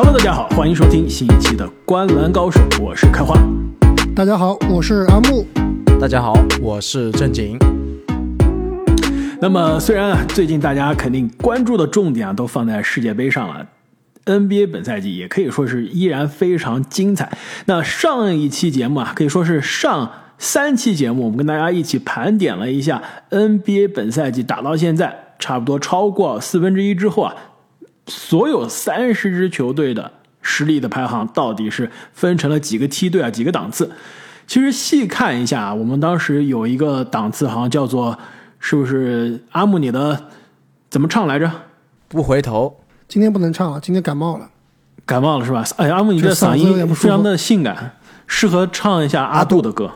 Hello，大家好，欢迎收听新一期的《观篮高手》，我是开花。大家好，我是阿木。大家好，我是正经。那么，虽然啊，最近大家肯定关注的重点啊都放在世界杯上了，NBA 本赛季也可以说是依然非常精彩。那上一期节目啊，可以说是上三期节目，我们跟大家一起盘点了一下 NBA 本赛季打到现在，差不多超过四分之一之后啊。所有三十支球队的实力的排行到底是分成了几个梯队啊？几个档次？其实细看一下，我们当时有一个档次，好像叫做是不是阿木你的怎么唱来着？不回头。今天不能唱了，今天感冒了。感冒了是吧？哎，阿木你的嗓音非常的性感，适合唱一下阿杜的歌。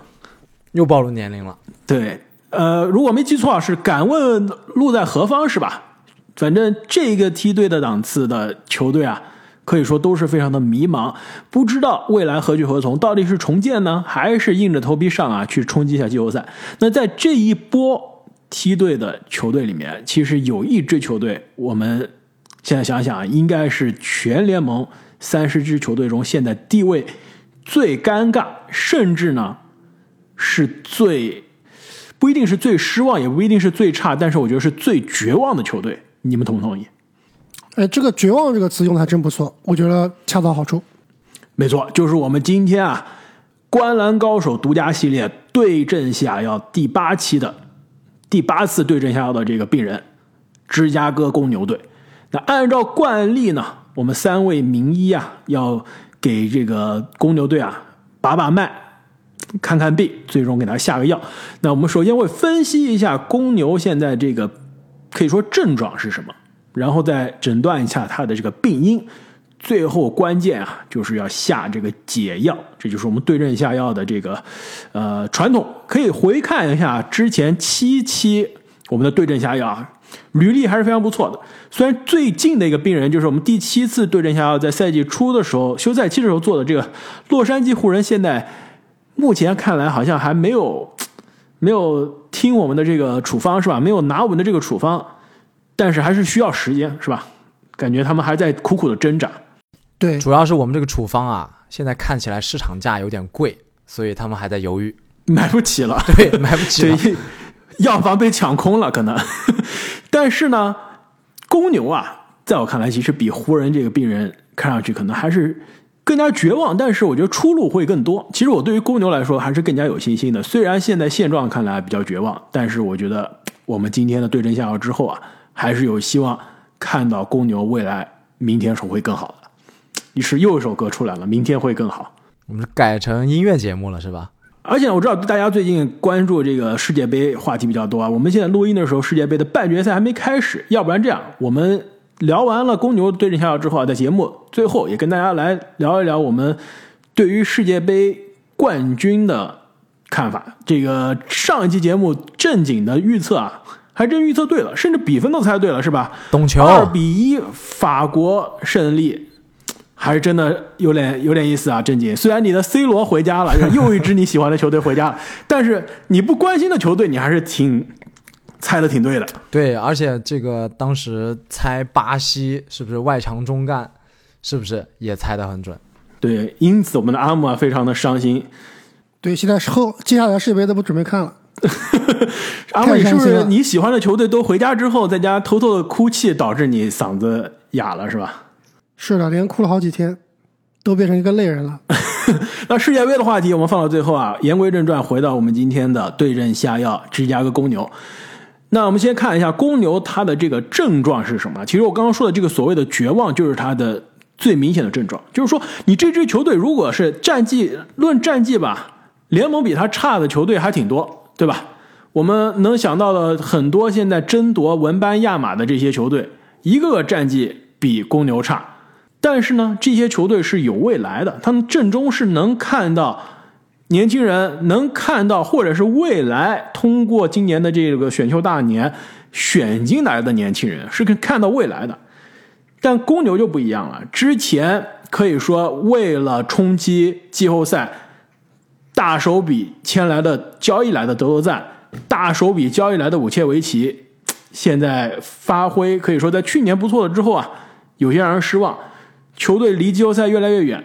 又暴露年龄了。对，呃，如果没记错是敢问路在何方是吧？反正这个梯队的档次的球队啊，可以说都是非常的迷茫，不知道未来何去何从，到底是重建呢，还是硬着头皮上啊去冲击一下季后赛？那在这一波梯队的球队里面，其实有一支球队，我们现在想想，应该是全联盟三十支球队中现在地位最尴尬，甚至呢是最不一定是最失望，也不一定是最差，但是我觉得是最绝望的球队。你们同不同意？哎，这个“绝望”这个词用的还真不错，我觉得恰到好处。没错，就是我们今天啊，观澜高手独家系列对症下药第八期的第八次对症下药的这个病人——芝加哥公牛队。那按照惯例呢，我们三位名医啊，要给这个公牛队啊把把脉、看看病，最终给他下个药。那我们首先会分析一下公牛现在这个。可以说症状是什么，然后再诊断一下他的这个病因，最后关键啊就是要下这个解药，这就是我们对症下药的这个呃传统。可以回看一下之前七期我们的对症下药啊，履历还是非常不错的。虽然最近的一个病人就是我们第七次对症下药在赛季初的时候休赛期的时候做的这个洛杉矶湖人，现在目前看来好像还没有。没有听我们的这个处方是吧？没有拿我们的这个处方，但是还是需要时间是吧？感觉他们还在苦苦的挣扎。对，主要是我们这个处方啊，现在看起来市场价有点贵，所以他们还在犹豫，买不起了。对，买不起了，药房被抢空了可能。但是呢，公牛啊，在我看来，其实比湖人这个病人看上去可能还是。更加绝望，但是我觉得出路会更多。其实我对于公牛来说还是更加有信心的。虽然现在现状看来比较绝望，但是我觉得我们今天的对症下药之后啊，还是有希望看到公牛未来明天是会更好的。于是又一首歌出来了，明天会更好。我们改成音乐节目了是吧？而且我知道大家最近关注这个世界杯话题比较多啊。我们现在录音的时候，世界杯的半决赛还没开始。要不然这样，我们。聊完了公牛对阵下药之后啊，在节目最后也跟大家来聊一聊我们对于世界杯冠军的看法。这个上一期节目正经的预测啊，还真预测对了，甚至比分都猜对了，是吧？懂球，二比一法国胜利，还是真的有点有点意思啊！正经，虽然你的 C 罗回家了，又一支你喜欢的球队回家了，但是你不关心的球队，你还是挺。猜的挺对的，对，而且这个当时猜巴西是不是外强中干，是不是也猜的很准？对，因此我们的阿木啊非常的伤心。对，现在后接下来世界杯都不准备看了。阿木，你是不是你喜欢的球队都回家之后在家偷偷的哭泣，导致你嗓子哑了是吧？是的，连哭了好几天，都变成一个泪人了。那世界杯的话题我们放到最后啊，言归正传，回到我们今天的对阵下药，芝加哥公牛。那我们先看一下公牛它的这个症状是什么？其实我刚刚说的这个所谓的绝望，就是它的最明显的症状。就是说，你这支球队如果是战绩论战绩吧，联盟比他差的球队还挺多，对吧？我们能想到的很多现在争夺文班亚马的这些球队，一个个战绩比公牛差，但是呢，这些球队是有未来的，他们阵中是能看到。年轻人能看到，或者是未来通过今年的这个选秀大年选进来的年轻人是可以看到未来的，但公牛就不一样了。之前可以说为了冲击季后赛，大手笔签来的交易来的德罗赞，大手笔交易来的武切维奇，现在发挥可以说在去年不错了之后啊，有些让人失望。球队离季后赛越来越远。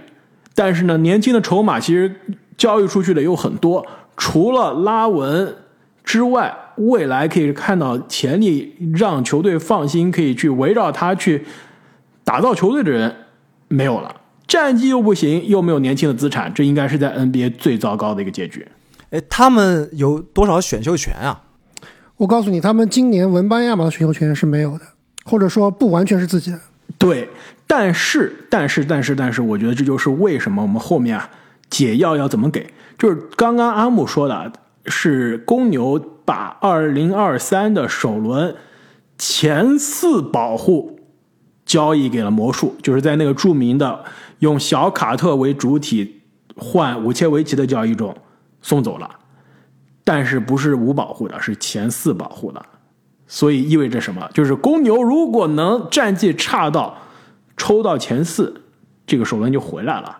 但是呢，年轻的筹码其实交易出去的有很多，除了拉文之外，未来可以看到潜力让球队放心可以去围绕他去打造球队的人没有了，战绩又不行，又没有年轻的资产，这应该是在 NBA 最糟糕的一个结局。哎，他们有多少选秀权啊？我告诉你，他们今年文班亚马的选秀权是没有的，或者说不完全是自己的。对，但是，但是，但是，但是，我觉得这就是为什么我们后面啊解药要怎么给，就是刚刚阿木说的，是公牛把二零二三的首轮前四保护交易给了魔术，就是在那个著名的用小卡特为主体换武切维奇的交易中送走了，但是不是无保护的，是前四保护的。所以意味着什么？就是公牛如果能战绩差到抽到前四，这个首轮就回来了。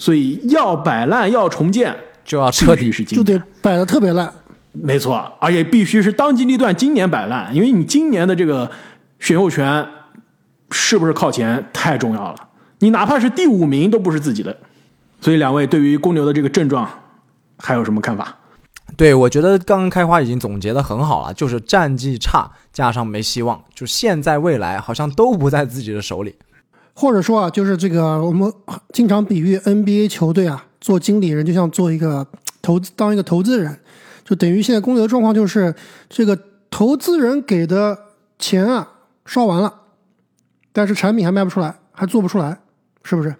所以要摆烂要重建，就要彻底是就得摆的特别烂。没错，而且必须是当机立断，今年摆烂，因为你今年的这个选秀权是不是靠前太重要了。你哪怕是第五名都不是自己的。所以两位对于公牛的这个症状还有什么看法？对，我觉得刚刚开花已经总结的很好了，就是战绩差加上没希望，就现在未来好像都不在自己的手里，或者说啊，就是这个我们经常比喻 NBA 球队啊，做经理人就像做一个投资，当一个投资人，就等于现在公牛的状况就是这个投资人给的钱啊烧完了，但是产品还卖不出来，还做不出来，是不是？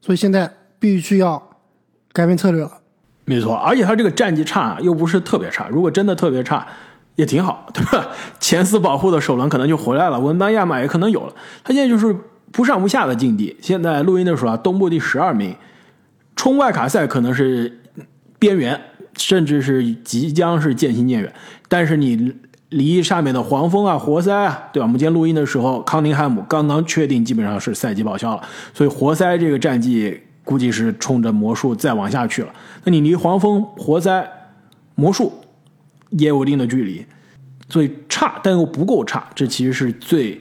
所以现在必须要改变策略了。没错，而且他这个战绩差又不是特别差，如果真的特别差，也挺好，对吧？前四保护的首轮可能就回来了，文班亚马也可能有了。他现在就是不上不下的境地。现在录音的时候啊，东部第十二名，冲外卡赛可能是边缘，甚至是即将是渐行渐远。但是你离上面的黄蜂啊、活塞啊，对吧？我们今天录音的时候，康宁汉姆刚刚确定基本上是赛季报销了，所以活塞这个战绩。估计是冲着魔术再往下去了，那你离黄蜂、活塞、魔术也有一定的距离，所以差但又不够差，这其实是最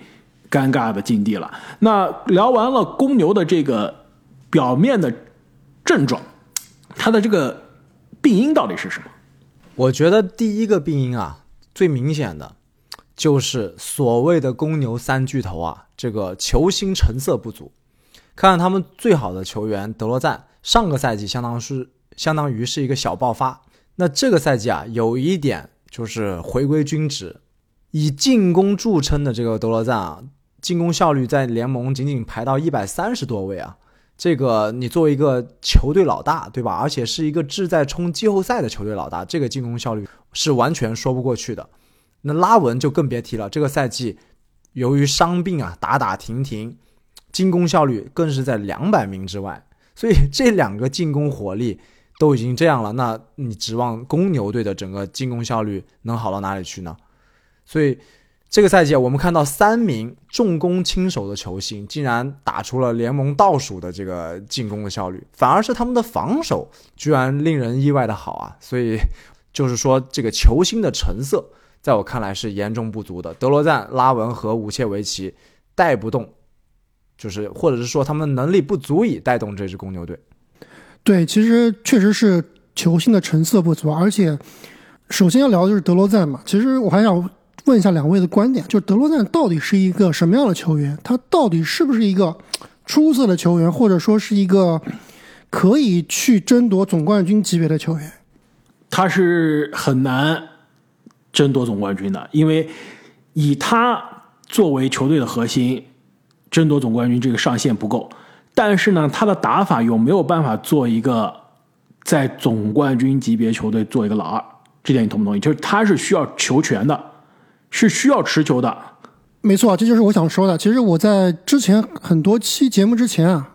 尴尬的境地了。那聊完了公牛的这个表面的症状，它的这个病因到底是什么？我觉得第一个病因啊，最明显的就是所谓的公牛三巨头啊，这个球星成色不足。看看他们最好的球员德罗赞，上个赛季相当是相当于是一个小爆发。那这个赛季啊，有一点就是回归均值，以进攻著称的这个德罗赞啊，进攻效率在联盟仅仅排到一百三十多位啊。这个你作为一个球队老大，对吧？而且是一个志在冲季后赛的球队老大，这个进攻效率是完全说不过去的。那拉文就更别提了，这个赛季由于伤病啊，打打停停。进攻效率更是在两百名之外，所以这两个进攻火力都已经这样了，那你指望公牛队的整个进攻效率能好到哪里去呢？所以这个赛季我们看到三名重攻轻守的球星竟然打出了联盟倒数的这个进攻的效率，反而是他们的防守居然令人意外的好啊！所以就是说这个球星的成色，在我看来是严重不足的。德罗赞、拉文和武切维奇带不动。就是，或者是说他们能力不足以带动这支公牛队。对，其实确实是球星的成色不足，而且首先要聊的就是德罗赞嘛。其实我还想问一下两位的观点，就是德罗赞到底是一个什么样的球员？他到底是不是一个 出色的球员，或者说是一个可以去争夺总冠军级别的球员？他是很难争夺总冠军的，因为以他作为球队的核心。争夺总冠军这个上限不够，但是呢，他的打法有没有办法做一个在总冠军级别球队做一个老二？这点你同不同意？就是他是需要球权的，是需要持球的。没错，这就是我想说的。其实我在之前很多期节目之前啊，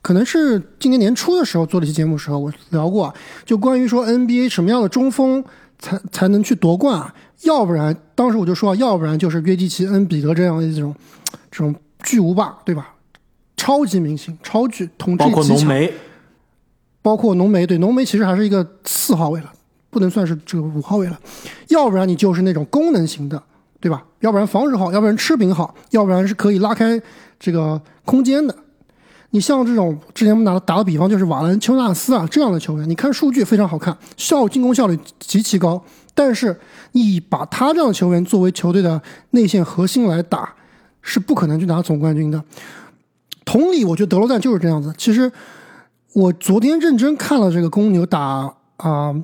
可能是今年年初的时候做了一期节目的时候，我聊过，就关于说 NBA 什么样的中锋才才能去夺冠啊？要不然，当时我就说，要不然就是约基奇、恩比德这样的这种这种。巨无霸对吧？超级明星，超巨统治包括浓眉，包括浓眉，对浓眉其实还是一个四号位了，不能算是这个五号位了。要不然你就是那种功能型的，对吧？要不然防守好，要不然吃饼好，要不然是可以拉开这个空间的。你像这种之前我们打打个比方，就是瓦兰丘纳斯啊这样的球员，你看数据非常好看，效进攻效率极其高，但是你把他这样的球员作为球队的内线核心来打，是不可能去拿总冠军的。同理，我觉得德罗赞就是这样子。其实我昨天认真看了这个公牛打啊、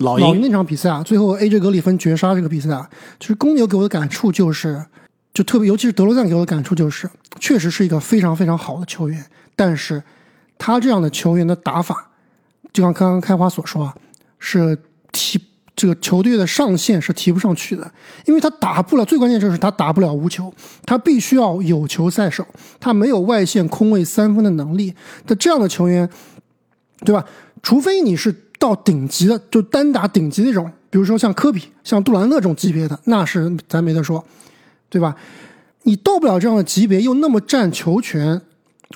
老鹰那场比赛啊，最后 AJ 格里芬绝杀这个比赛啊，其实公牛给我的感触就是，就特别尤其是德罗赞给我的感触就是，确实是一个非常非常好的球员，但是他这样的球员的打法，就像刚刚开花所说啊，是提这个球队的上限是提不上去的，因为他打不了，最关键就是他打不了无球，他必须要有球在手，他没有外线空位三分的能力，那这样的球员，对吧？除非你是到顶级的，就单打顶级那种，比如说像科比、像杜兰特这种级别的，那是咱没得说，对吧？你到不了这样的级别，又那么占球权，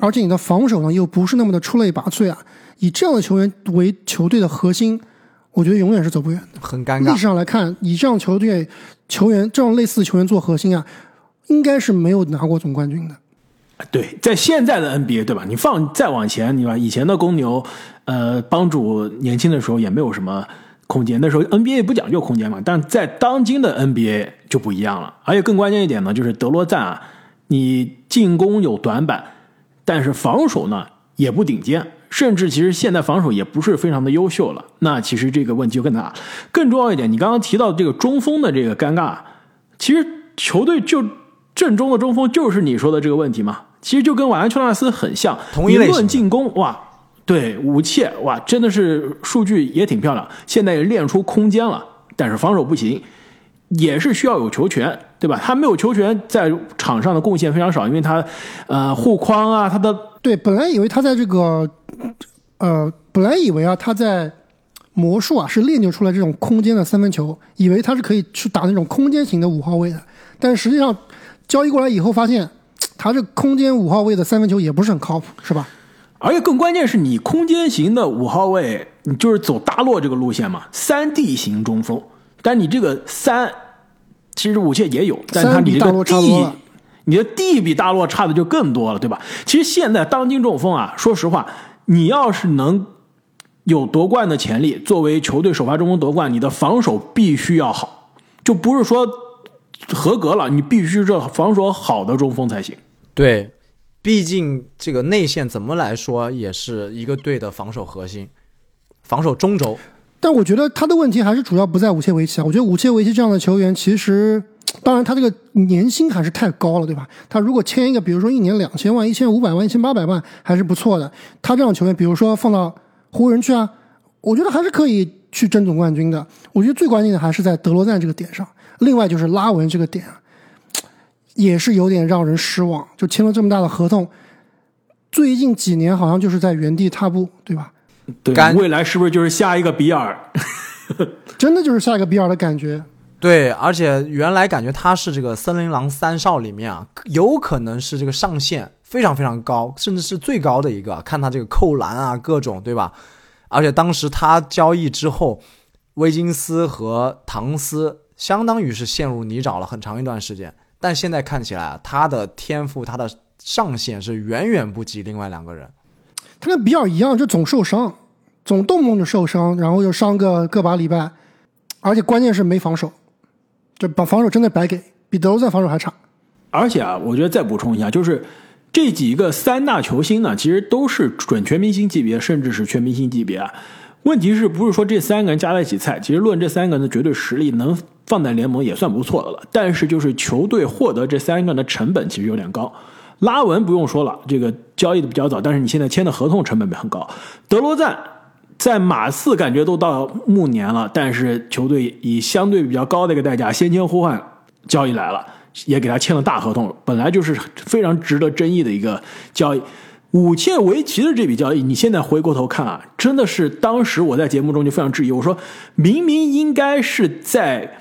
而且你的防守呢又不是那么的出类拔萃啊，以这样的球员为球队的核心，我觉得永远是走不远的。很尴尬历史。上来看，以这样球队球员这样类似的球员做核心啊，应该是没有拿过总冠军的。对，在现在的 NBA，对吧？你放再往前，你把以前的公牛，呃，帮主年轻的时候也没有什么空间，那时候 NBA 不讲究空间嘛，但在当今的 NBA 就不一样了。而且更关键一点呢，就是德罗赞啊，你进攻有短板，但是防守呢也不顶尖，甚至其实现在防守也不是非常的优秀了。那其实这个问题就更大。更重要一点，你刚刚提到这个中锋的这个尴尬，其实球队就正中的中锋就是你说的这个问题嘛。其实就跟瓦兰丘纳斯很像，同一类型的论进攻，哇，对武切，哇，真的是数据也挺漂亮，现在也练出空间了，但是防守不行，也是需要有球权，对吧？他没有球权，在场上的贡献非常少，因为他呃护框啊，他的对，本来以为他在这个，呃，本来以为啊他在魔术啊是练就出来这种空间的三分球，以为他是可以去打那种空间型的五号位的，但实际上交易过来以后发现，他这空间五号位的三分球也不是很靠谱，是吧？而且更关键是你空间型的五号位，你就是走大洛这个路线嘛，三 D 型中锋。但你这个三，其实武切也有，但是他你这个 D，你的 D 比大洛差的就更多了，对吧？其实现在当今中锋啊，说实话，你要是能有夺冠的潜力，作为球队首发中锋夺冠，你的防守必须要好，就不是说合格了，你必须这防守好的中锋才行。对，毕竟这个内线怎么来说也是一个队的防守核心，防守中轴。但我觉得他的问题还是主要不在武切维奇啊。我觉得武切维奇这样的球员，其实当然他这个年薪还是太高了，对吧？他如果签一个，比如说一年两千万、一千五百万、一千八百万，还是不错的。他这样的球员，比如说放到湖人去啊，我觉得还是可以去争总冠军的。我觉得最关键的还是在德罗赞这个点上，另外就是拉文这个点啊，也是有点让人失望。就签了这么大的合同，最近几年好像就是在原地踏步，对吧？对，未来是不是就是下一个比尔？真的就是下一个比尔的感觉。对，而且原来感觉他是这个森林狼三少里面啊，有可能是这个上限非常非常高，甚至是最高的一个。看他这个扣篮啊，各种对吧？而且当时他交易之后，威金斯和唐斯相当于是陷入泥沼了很长一段时间。但现在看起来啊，他的天赋，他的上限是远远不及另外两个人。他跟比尔一样，就总受伤，总动不动就受伤，然后又伤个个把礼拜，而且关键是没防守，就把防守真的白给，比德罗赞防守还差。而且啊，我觉得再补充一下，就是这几个三大球星呢，其实都是准全明星级别，甚至是全明星级别啊。问题是不是说这三个人加在一起菜？其实论这三个人的绝对实力，能放在联盟也算不错的了。但是就是球队获得这三个人的成本其实有点高。拉文不用说了，这个交易的比较早，但是你现在签的合同成本很高。德罗赞在马刺感觉都到暮年了，但是球队以相对比较高的一个代价先签后换交易来了，也给他签了大合同，本来就是非常值得争议的一个交易。武切维奇的这笔交易，你现在回过头看啊，真的是当时我在节目中就非常质疑，我说明明应该是在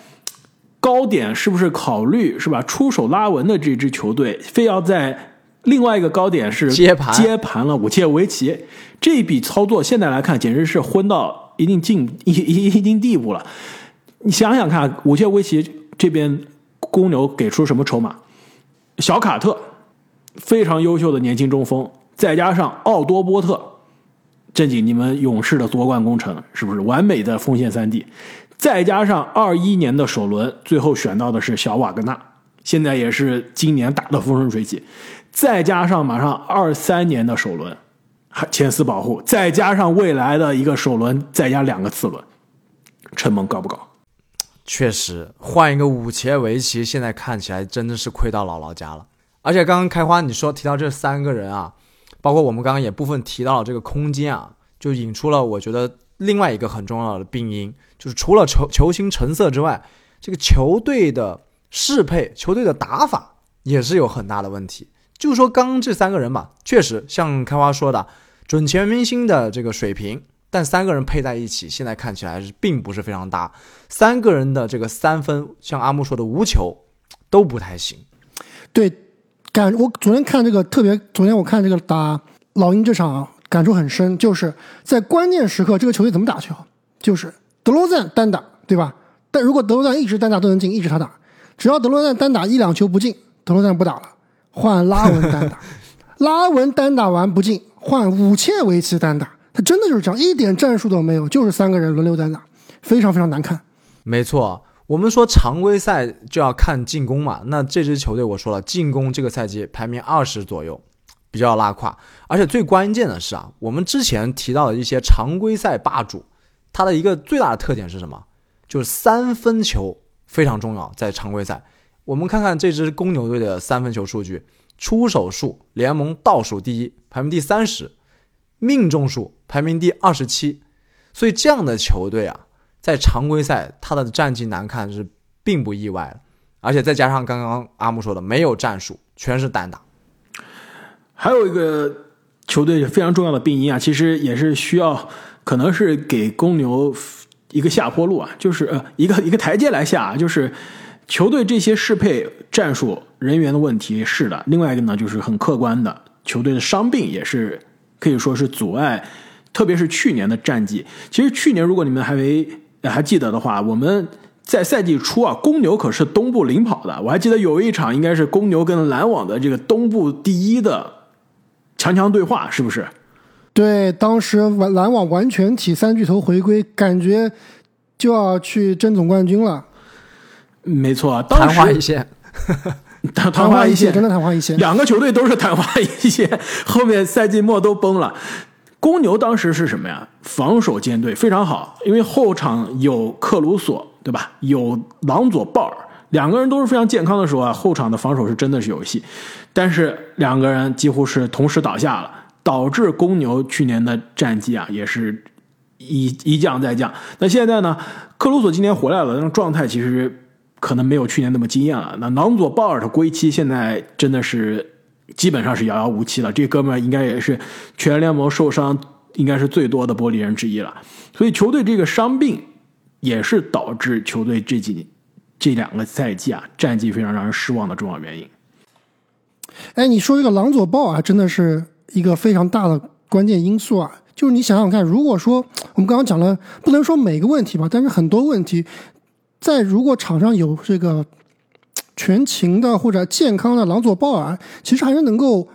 高点，是不是考虑是吧？出手拉文的这支球队，非要在另外一个高点是接盘接盘了武切维奇这一笔操作，现在来看简直是昏到一定境一一一定地步了。你想想看，武切维奇这边公牛给出什么筹码？小卡特，非常优秀的年轻中锋，再加上奥多波特，正经你们勇士的夺冠工程是不是完美的锋线三 D？再加上二一年的首轮，最后选到的是小瓦格纳，现在也是今年打的风生水起。再加上马上二三年的首轮，还前四保护，再加上未来的一个首轮，再加两个次轮，承蒙高不高？确实，换一个武切维奇，现在看起来真的是亏到姥姥家了。而且刚刚开花你说提到这三个人啊，包括我们刚刚也部分提到了这个空间啊，就引出了我觉得另外一个很重要的病因，就是除了球球星成色之外，这个球队的适配、球队的打法也是有很大的问题。就说，刚这三个人吧，确实像开花说的，准全明星的这个水平，但三个人配在一起，现在看起来是并不是非常搭。三个人的这个三分，像阿木说的无球，都不太行。对，感我昨天看这个特别，昨天我看这个打老鹰这场，感触很深，就是在关键时刻，这个球队怎么打球？就是德罗赞单打，对吧？但如果德罗赞一直单打都能进，一直他打，只要德罗赞单打一两球不进，德罗赞不打了。换拉文单打，拉文单打完不进，换武切维奇单打，他真的就是这样，一点战术都没有，就是三个人轮流单打，非常非常难看。没错，我们说常规赛就要看进攻嘛，那这支球队我说了，进攻这个赛季排名二十左右，比较拉胯。而且最关键的是啊，我们之前提到的一些常规赛霸主，它的一个最大的特点是什么？就是三分球非常重要，在常规赛。我们看看这支公牛队的三分球数据，出手数联盟倒数第一，排名第三十，命中数排名第二十七。所以这样的球队啊，在常规赛他的战绩难看是并不意外的。而且再加上刚刚阿木说的，没有战术，全是单打。还有一个球队非常重要的病因啊，其实也是需要，可能是给公牛一个下坡路啊，就是呃一个一个台阶来下，啊就是。球队这些适配战术人员的问题是的，另外一个呢就是很客观的，球队的伤病也是可以说是阻碍，特别是去年的战绩。其实去年如果你们还没还记得的话，我们在赛季初啊，公牛可是东部领跑的。我还记得有一场应该是公牛跟篮网的这个东部第一的强强对话，是不是？对，当时篮篮网完全体三巨头回归，感觉就要去争总冠军了。没错，昙花一现，昙昙花一现，真的昙花一现。两个球队都是昙花一现，后面赛季末都崩了。公牛当时是什么呀？防守舰队非常好，因为后场有克鲁索，对吧？有朗佐鲍尔，两个人都是非常健康的时候啊，后场的防守是真的是有戏。但是两个人几乎是同时倒下了，导致公牛去年的战绩啊也是一一降再降。那现在呢？克鲁索今年回来了，那状态其实。可能没有去年那么惊艳了。那朗佐鲍尔的归期现在真的是基本上是遥遥无期了。这哥们应该也是全联盟受伤应该是最多的玻璃人之一了。所以球队这个伤病也是导致球队这几年这两个赛季啊战绩非常让人失望的重要原因。哎，你说这个朗佐鲍尔真的是一个非常大的关键因素啊！就是你想想看，如果说我们刚刚讲了，不能说每个问题吧，但是很多问题。在如果场上有这个全勤的或者健康的朗佐鲍尔，其实还是能够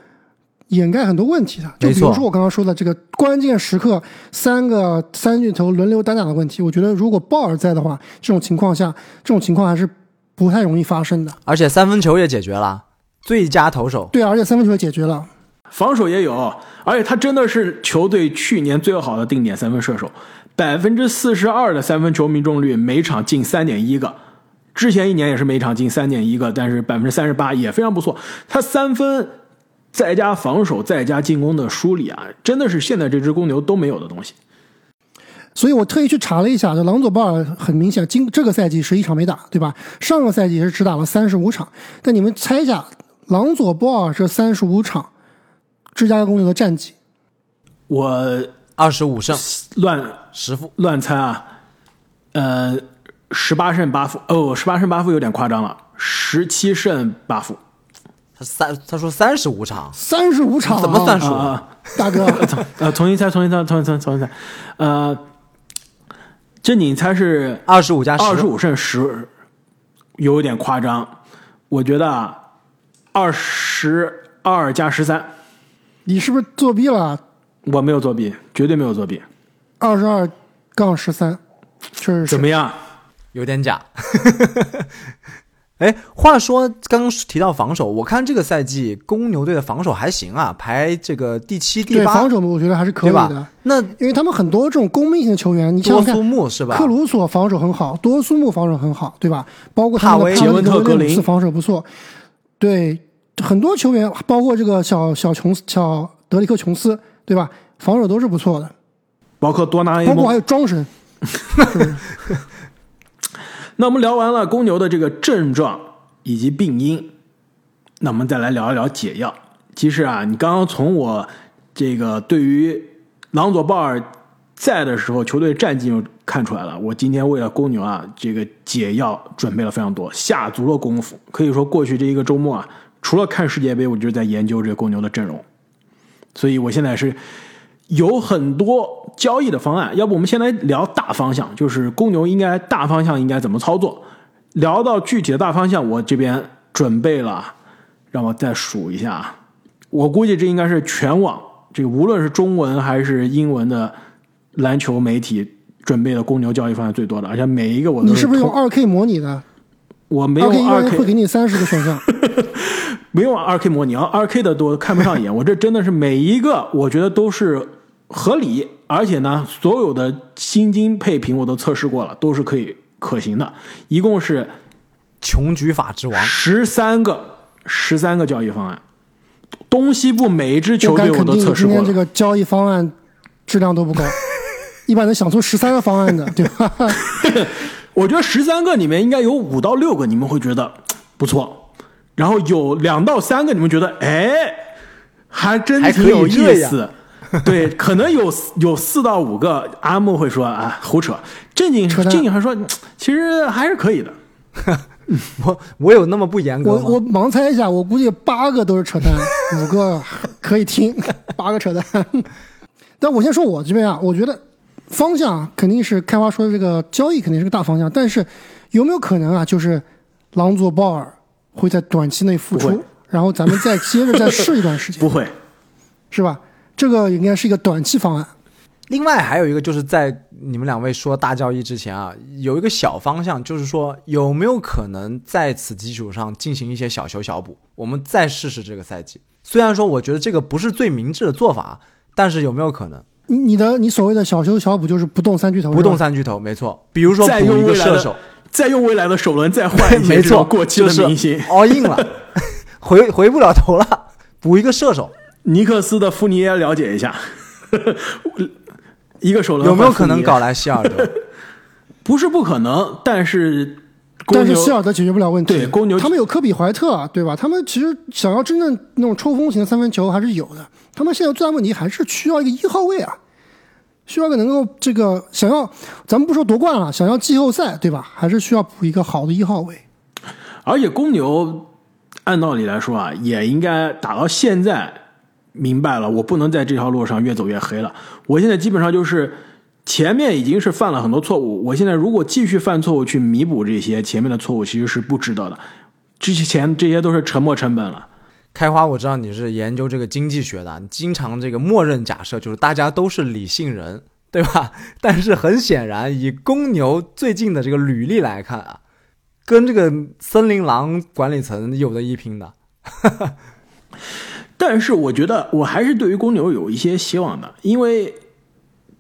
掩盖很多问题的。就比如说我刚刚说的这个关键时刻三个三巨头轮流单打的问题，我觉得如果鲍尔在的话，这种情况下，这种情况还是不太容易发生的。而且三分球也解决了，最佳投手。对，而且三分球也解决了，防守也有，而且他真的是球队去年最好的定点三分射手。百分之四十二的三分球命中率，每场进三点一个。之前一年也是每场进三点一个，但是百分之三十八也非常不错。他三分再加防守再加进攻的梳理啊，真的是现在这支公牛都没有的东西。所以我特意去查了一下，这朗佐鲍尔很明显，今这个赛季十一场没打，对吧？上个赛季是只打了三十五场。但你们猜一下，朗佐鲍尔这三十五场，芝加哥公牛的战绩？我。二十五胜乱十负乱猜啊，呃，十八胜八负哦，十八胜八负有点夸张了，十七胜八负。他三他说三十五场，三十五场怎么算数啊？大哥，呃，重新猜，重新猜，重新猜，重新猜。呃，这你猜是二十五加二十五胜十，有点夸张。我觉得啊二十二加十三。你是不是作弊了？我没有作弊，绝对没有作弊。二十二杠十三，确实是怎么样？有点假。哎，话说刚刚提到防守，我看这个赛季公牛队的防守还行啊，排这个第七、第八，对防守我觉得还是可以的，？那因为他们很多这种攻命型的球员，你像多苏想看，木是吧？克鲁索防守很好，多苏木防守很好，对吧？包括他们的文特格林防守不错，对很多球员，包括这个小小琼斯、小德里克琼斯，对吧？防守都是不错的，包括多纳包括还。有庄神？那我们聊完了公牛的这个症状以及病因，那我们再来聊一聊解药。其实啊，你刚刚从我这个对于朗佐鲍尔在的时候球队战绩就看出来了。我今天为了公牛啊，这个解药准备了非常多，下足了功夫。可以说过去这一个周末啊，除了看世界杯，我就是在研究这个公牛的阵容。所以我现在是有很多交易的方案。要不我们先来聊大方向，就是公牛应该大方向应该怎么操作。聊到具体的大方向，我这边准备了，让我再数一下啊。我估计这应该是全网这个无论是中文还是英文的篮球媒体准备的公牛交易方案最多的，而且每一个我都你是不是用通二 K 模拟的？我没用 K 一二般 K 会给你三十个 选项，没有二 K 模拟，二 K 的多看不上眼。我这真的是每一个，我觉得都是合理，而且呢，所有的薪金配平我都测试过了，都是可以可行的。一共是穷举法之王，十三个，十三个交易方案，东西部每一支球队我都测试过了今天这。个交易方案质量都不高，一般能想出十三个方案的，对吧？我觉得十三个里面应该有五到六个你们会觉得不错，然后有两到三个你们觉得哎，还真挺有意思。对，可能有有四到五个，阿木会说啊胡扯，正经扯淡正经还说其实还是可以的。我我有那么不严格吗？我我盲猜一下，我估计八个都是扯淡，五个可以听，八个扯淡。但我先说我这边啊，我觉得方向啊肯定是开发说的这个交易肯定是个大方向，但是有没有可能啊，就是朗佐鲍尔会在短期内复出，然后咱们再接着再试一段时间不，会，是吧？这个应该是一个短期方案。另外还有一个就是在你们两位说大交易之前啊，有一个小方向，就是说有没有可能在此基础上进行一些小修小补，我们再试试这个赛季。虽然说我觉得这个不是最明智的做法，但是有没有可能你你的你所谓的小修小补就是不动三巨头，不动三巨头？没错，比如说再补一个射手，再用未来的首轮再换一些没错，过期的明星，all in 了，回回不了头了，补一个射手，尼克斯的富尼耶了解一下，一个首轮有没有可能搞来希尔德？不是不可能，但是但是希尔德解决不了问题。对公牛他们有科比怀特啊，对吧？他们其实想要真正那种抽风型的三分球还是有的。他们现在最大问题还是需要一个一号位啊，需要一个能够这个想要，咱们不说夺冠了，想要季后赛，对吧？还是需要补一个好的一号位。而且公牛按道理来说啊，也应该打到现在明白了，我不能在这条路上越走越黑了。我现在基本上就是前面已经是犯了很多错误，我现在如果继续犯错误去弥补这些前面的错误，其实是不值得的。之前这些都是沉没成本了。开花，我知道你是研究这个经济学的，你经常这个默认假设就是大家都是理性人，对吧？但是很显然，以公牛最近的这个履历来看啊，跟这个森林狼管理层有的一拼的。但是我觉得我还是对于公牛有一些希望的，因为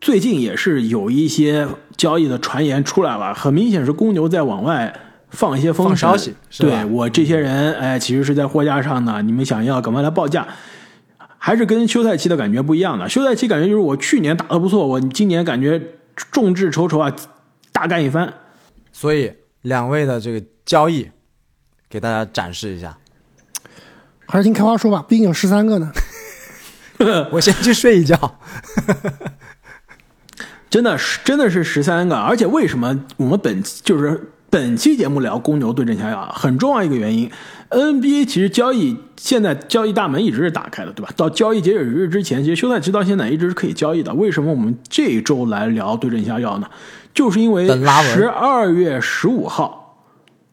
最近也是有一些交易的传言出来了，很明显是公牛在往外放一些风声消息对我这些人，哎，其实是在货架上呢，你们想要赶快来报价。还是跟休赛期的感觉不一样的。休赛期感觉就是我去年打得不错，我今年感觉众志成城啊，大干一番。所以两位的这个交易，给大家展示一下。还是听开花说吧，毕竟有十三个呢。我先去睡一觉。真的是真的是十三个，而且为什么我们本就是本期节目聊公牛对阵下药啊？很重要一个原因，NBA 其实交易现在交易大门一直是打开的，对吧？到交易截止日之前，其实休赛期到现在一直是可以交易的。为什么我们这周来聊对阵下药呢？就是因为十二月十五号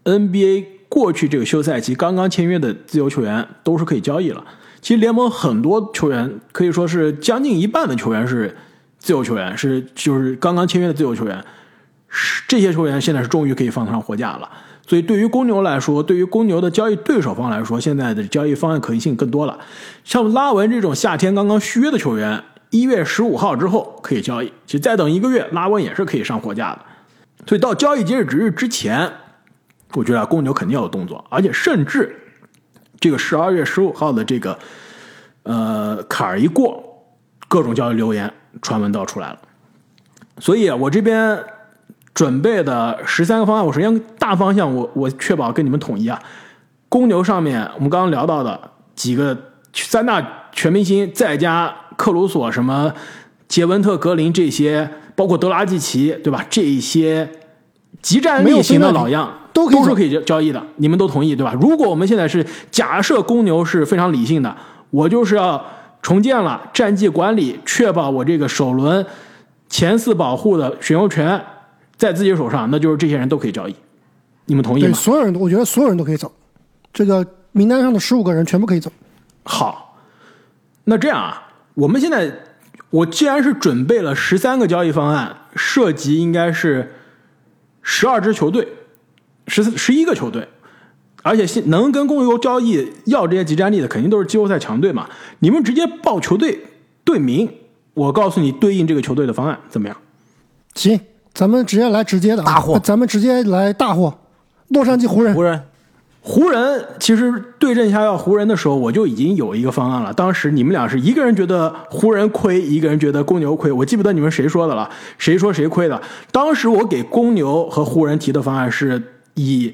，NBA 过去这个休赛期刚刚签约的自由球员都是可以交易了。其实联盟很多球员可以说是将近一半的球员是自由球员，是就是刚刚签约的自由球员。是这些球员现在是终于可以放上货架了。所以对于公牛来说，对于公牛的交易对手方来说，现在的交易方案可行性更多了。像拉文这种夏天刚刚续约的球员，一月十五号之后可以交易，其实再等一个月，拉文也是可以上货架的。所以到交易截止日之前，我觉得公牛肯定要有动作，而且甚至这个十二月十五号的这个呃坎儿一过，各种交易留言传闻都要出来了。所以我这边准备的十三个方案，我首先大方向我我确保跟你们统一啊。公牛上面我们刚刚聊到的几个三大全明星，再加克鲁索、什么杰文特、格林这些，包括德拉季奇，对吧？这一些极战力型的老样都都是可以交交易的，你们都同意对吧？如果我们现在是假设公牛是非常理性的，我就是要重建了战绩管理，确保我这个首轮前四保护的选秀权在自己手上，那就是这些人都可以交易，你们同意对吗？所有人都，我觉得所有人都可以走。这个名单上的十五个人全部可以走。好，那这样啊，我们现在我既然是准备了十三个交易方案，涉及应该是十二支球队，十十一个球队，而且现能跟公牛交易要这些集战力的，肯定都是季后赛强队嘛。你们直接报球队队名，我告诉你对应这个球队的方案怎么样？行，咱们直接来直接的啊大货咱们直接来大货。洛杉矶湖人湖，人湖人其实对阵下要湖人的时候，我就已经有一个方案了。当时你们俩是一个人觉得湖人亏，一个人觉得公牛亏。我记不得你们谁说的了，谁说谁亏的。当时我给公牛和湖人提的方案是以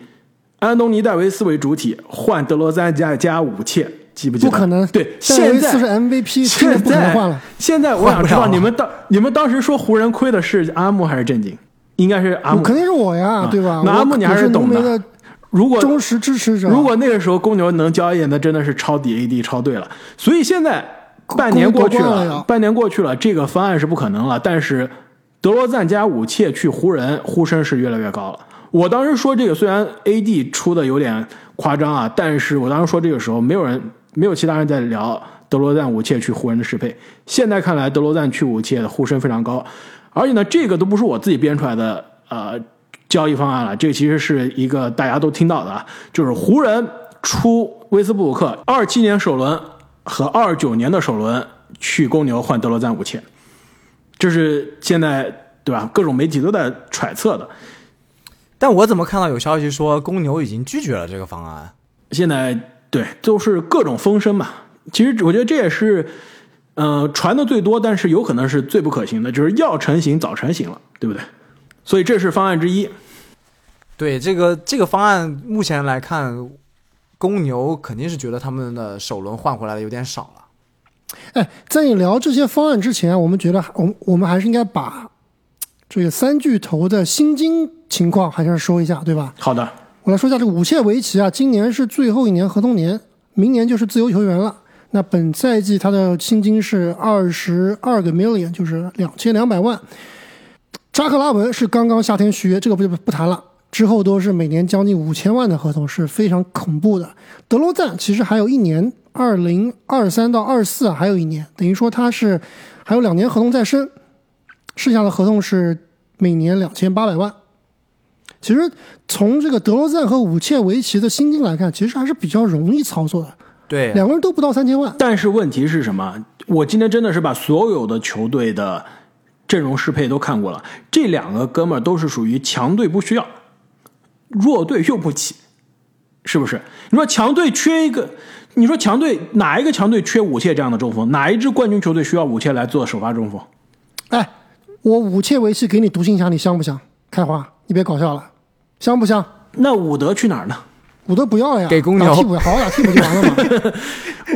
安东尼戴维斯为主体换德罗赞加加武切，记不记得？不可能。对，现在是 MVP，现在不可能在换了。现在我想知道你们当你们当时说湖人亏的是阿木还是震惊？应该是阿木，肯定是我呀，啊对吧？那阿木你还是懂的如果忠实支持者。如果那个时候公牛能交易，那真的是抄底 AD 抄对了。所以现在半年过去了，半年过去了，这个方案是不可能了。但是德罗赞加武切去湖人，呼声是越来越高了。我当时说这个，虽然 AD 出的有点夸张啊，但是我当时说这个时候，没有人，没有其他人在聊德罗赞武切去湖人的适配。现在看来，德罗赞去武切的呼声非常高，而且呢，这个都不是我自己编出来的，呃。交易方案了，这其实是一个大家都听到的啊，就是湖人出威斯布鲁克二七年首轮和二九年的首轮去公牛换德罗赞五千，这是现在对吧？各种媒体都在揣测的。但我怎么看到有消息说公牛已经拒绝了这个方案？现在对都是各种风声嘛。其实我觉得这也是，呃，传的最多，但是有可能是最不可行的，就是要成型早成型了，对不对？所以这是方案之一。对这个这个方案，目前来看，公牛肯定是觉得他们的首轮换回来的有点少了。哎，在你聊这些方案之前，我们觉得我们我们还是应该把这个三巨头的薪金情况还是要说一下，对吧？好的，我来说一下这个武切维奇啊，今年是最后一年合同年，明年就是自由球员了。那本赛季他的薪金是二十二个 million，就是两千两百万。扎克拉文是刚刚夏天续约，这个不就不谈了，之后都是每年将近五千万的合同，是非常恐怖的。德罗赞其实还有一年，二零二三到二四还有一年，等于说他是还有两年合同在身，剩下的合同是每年两千八百万。其实从这个德罗赞和武切维奇的薪金来看，其实还是比较容易操作的，对，两个人都不到三千万。但是问题是什么？我今天真的是把所有的球队的阵容适配都看过了，这两个哥们儿都是属于强队不需要，弱队用不起，是不是？你说强队缺一个，你说强队哪一个强队缺武切这样的中锋？哪一支冠军球队需要武切来做首发中锋？哎，我武切维奇给你独行侠，你香不香？开花，你别搞笑了，香不香？那伍德去哪儿呢？伍德不要了呀，给公牛打替补，好好打替补就完了嘛。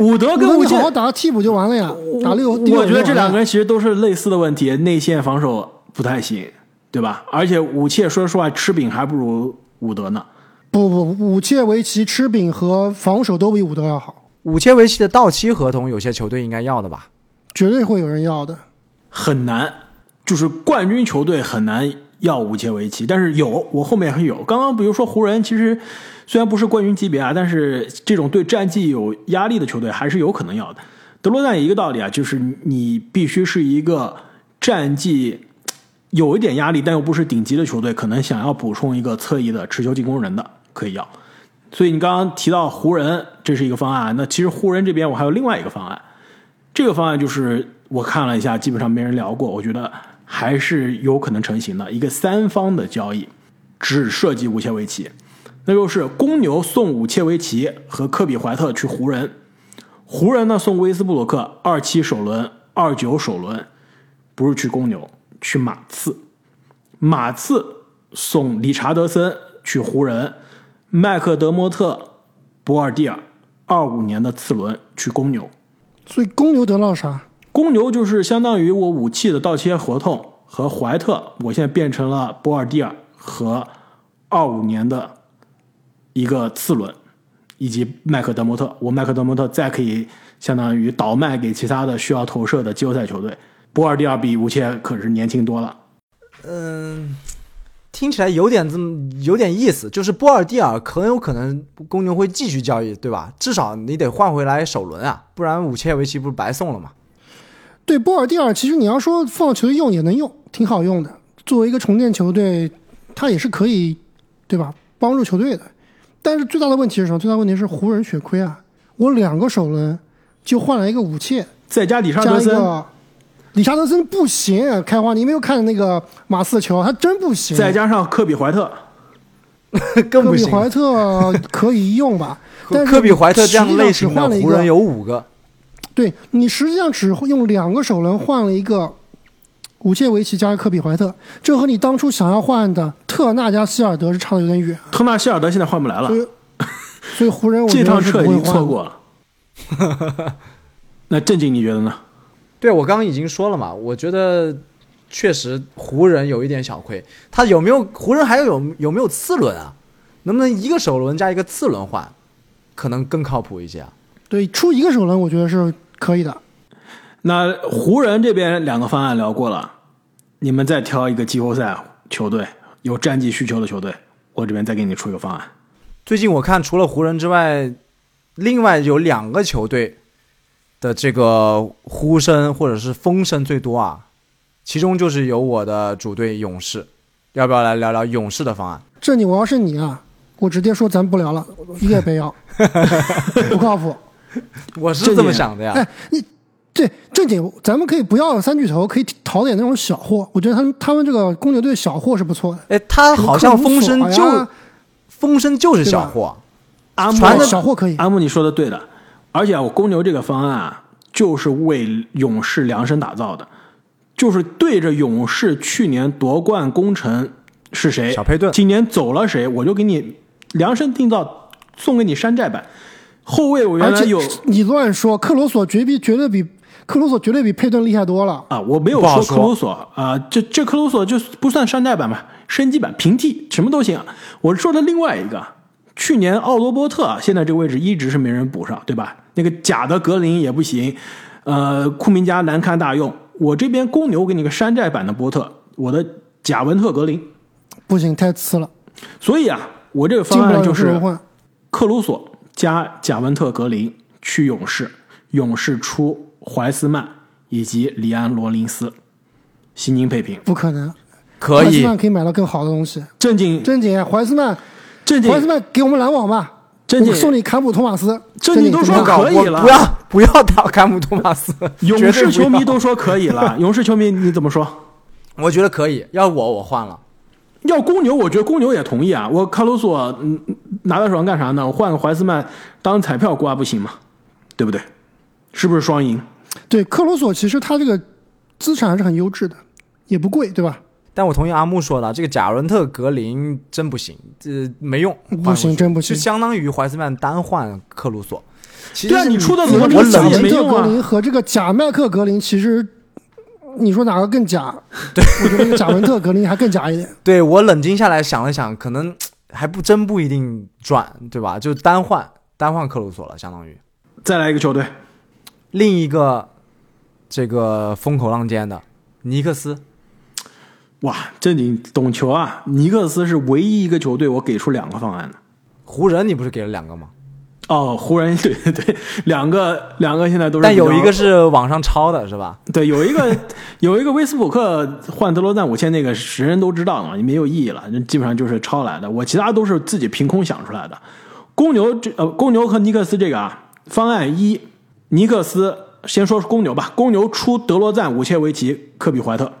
伍德跟武切好好打替补就完了呀，打六。我觉得这两个人人其实都是类似的问题，内线防守不太行，对吧？而且武切说实话吃饼还不如伍德呢。不不，武切维奇吃饼和防守都比伍德要好，武切维奇的到期合同，有些球队应该要的吧？绝对会有人要的。很难，就是冠军球队很难要武切维奇，但是有我后面还有。刚刚比如说湖人，其实虽然不是冠军级别啊，但是这种对战绩有压力的球队还是有可能要的。德罗赞一个道理啊，就是你必须是一个战绩有一点压力，但又不是顶级的球队，可能想要补充一个侧翼的持球进攻人的可以要。所以你刚刚提到湖人，这是一个方案。那其实湖人这边我还有另外一个方案，这个方案就是我看了一下，基本上没人聊过，我觉得还是有可能成型的一个三方的交易，只涉及武切维奇，那就是公牛送武切维奇和科比怀特去湖人，湖人呢送威斯布鲁克二七首轮、二九首轮，不是去公牛，去马刺，马刺送理查德森去湖人。麦克德莫特、博尔蒂尔，二五年的次轮去公牛，所以公牛得到啥？公牛就是相当于我武器的到期合同和怀特，我现在变成了博尔蒂尔和二五年的一个次轮，以及麦克德莫特，我麦克德莫特再可以相当于倒卖给其他的需要投射的季后赛球队。波尔蒂尔比武切可是年轻多了。嗯。听起来有点这么有点意思，就是波尔蒂尔很有可能公牛会继续交易，对吧？至少你得换回来首轮啊，不然武切维奇不是白送了吗？对，波尔蒂尔其实你要说放球队用也能用，挺好用的。作为一个重建球队，他也是可以，对吧？帮助球队的。但是最大的问题是什么？最大问题是湖人血亏啊！我两个首轮就换了一个武切，再加里沙德森。理查德森不行，开花，你没有看那个马刺球，他真不行。再加上科比怀特，更不行。科比怀特可以用吧？但科比怀特这样类型的湖人有五个。对你实际上只用两个首轮换了一个武切维奇加科比怀特，这和你当初想要换的特纳加希尔德是差的有点远。特纳希尔德现在换不来了，所以湖人这趟车已经错过了。那正经你觉得呢？对，我刚刚已经说了嘛，我觉得确实湖人有一点小亏。他有没有湖人还有有有没有次轮啊？能不能一个首轮加一个次轮换，可能更靠谱一些啊？对，出一个首轮我觉得是可以的。那湖人这边两个方案聊过了，你们再挑一个季后赛球队有战绩需求的球队，我这边再给你出一个方案。最近我看除了湖人之外，另外有两个球队。的这个呼声或者是风声最多啊，其中就是有我的主队勇士，要不要来聊聊勇士的方案？这你我要是你啊，我直接说咱不聊了，一个也别要，不靠谱。我是这么想的呀。哎，你对正经，咱们可以不要三巨头，可以淘点那种小货。我觉得他们他们这个公牛队小货是不错的。哎，他好像风声就风声就是小货，阿木小货可以。阿木，你说的对的。而且我公牛这个方案啊，就是为勇士量身打造的，就是对着勇士去年夺冠功臣是谁，小佩顿，今年走了谁，我就给你量身定造，送给你山寨版后卫。我原来有你乱说，克罗索绝逼绝对比克鲁索绝对比佩顿厉害多了啊！我没有说克鲁索啊，这这克鲁索就不算山寨版吧，升级版平替什么都行。我说的另外一个，去年奥罗伯特现在这个位置一直是没人补上，对吧？那个假的格林也不行，呃，库明加难堪大用。我这边公牛给你个山寨版的波特，我的贾文特格林不行，太次了。所以啊，我这个方案就是克鲁索加贾文特格林去勇士，勇士出怀斯曼以及里安罗林斯，新金配平。不可能，可以，怀斯曼可以买到更好的东西。正经正经，怀斯曼，正经，怀斯曼给我们篮网吧。正经送你坎普托马斯，正经都说可以了，不要不要打坎普托马斯。勇士球迷都说可以了，勇士球迷你怎么说？我觉得可以，要我我换了。要公牛，我觉得公牛也同意啊。我卡鲁索嗯拿到手上干啥呢？我换个怀斯曼当彩票刮不行吗？对不对？是不是双赢？对，克鲁索其实他这个资产还是很优质的，也不贵，对吧？但我同意阿木说的，这个贾伦特格林真不行，这没用，不行，真不行，就相当于怀斯曼单换克鲁索。对啊，你出的我我贾伦特格林和这个贾麦克格林，其实你说哪个更假？对，我觉得贾伦特格林还更假一点。对我冷静下来想了想，可能还不真不一定赚，对吧？就单换单换克鲁索了，相当于再来一个球队，另一个这个风口浪尖的尼克斯。哇，这你懂球啊！尼克斯是唯一一个球队我给出两个方案的。湖人你不是给了两个吗？哦，湖人 对对对，两个两个现在都是，但有一个是网上抄的，是吧？对，有一个 有一个威斯布鲁克换德罗赞五千那个，人人都知道嘛，也没有意义了，基本上就是抄来的。我其他都是自己凭空想出来的。公牛这呃，公牛和尼克斯这个啊，方案一，尼克斯先说公牛吧，公牛出德罗赞、武切维奇、科比怀特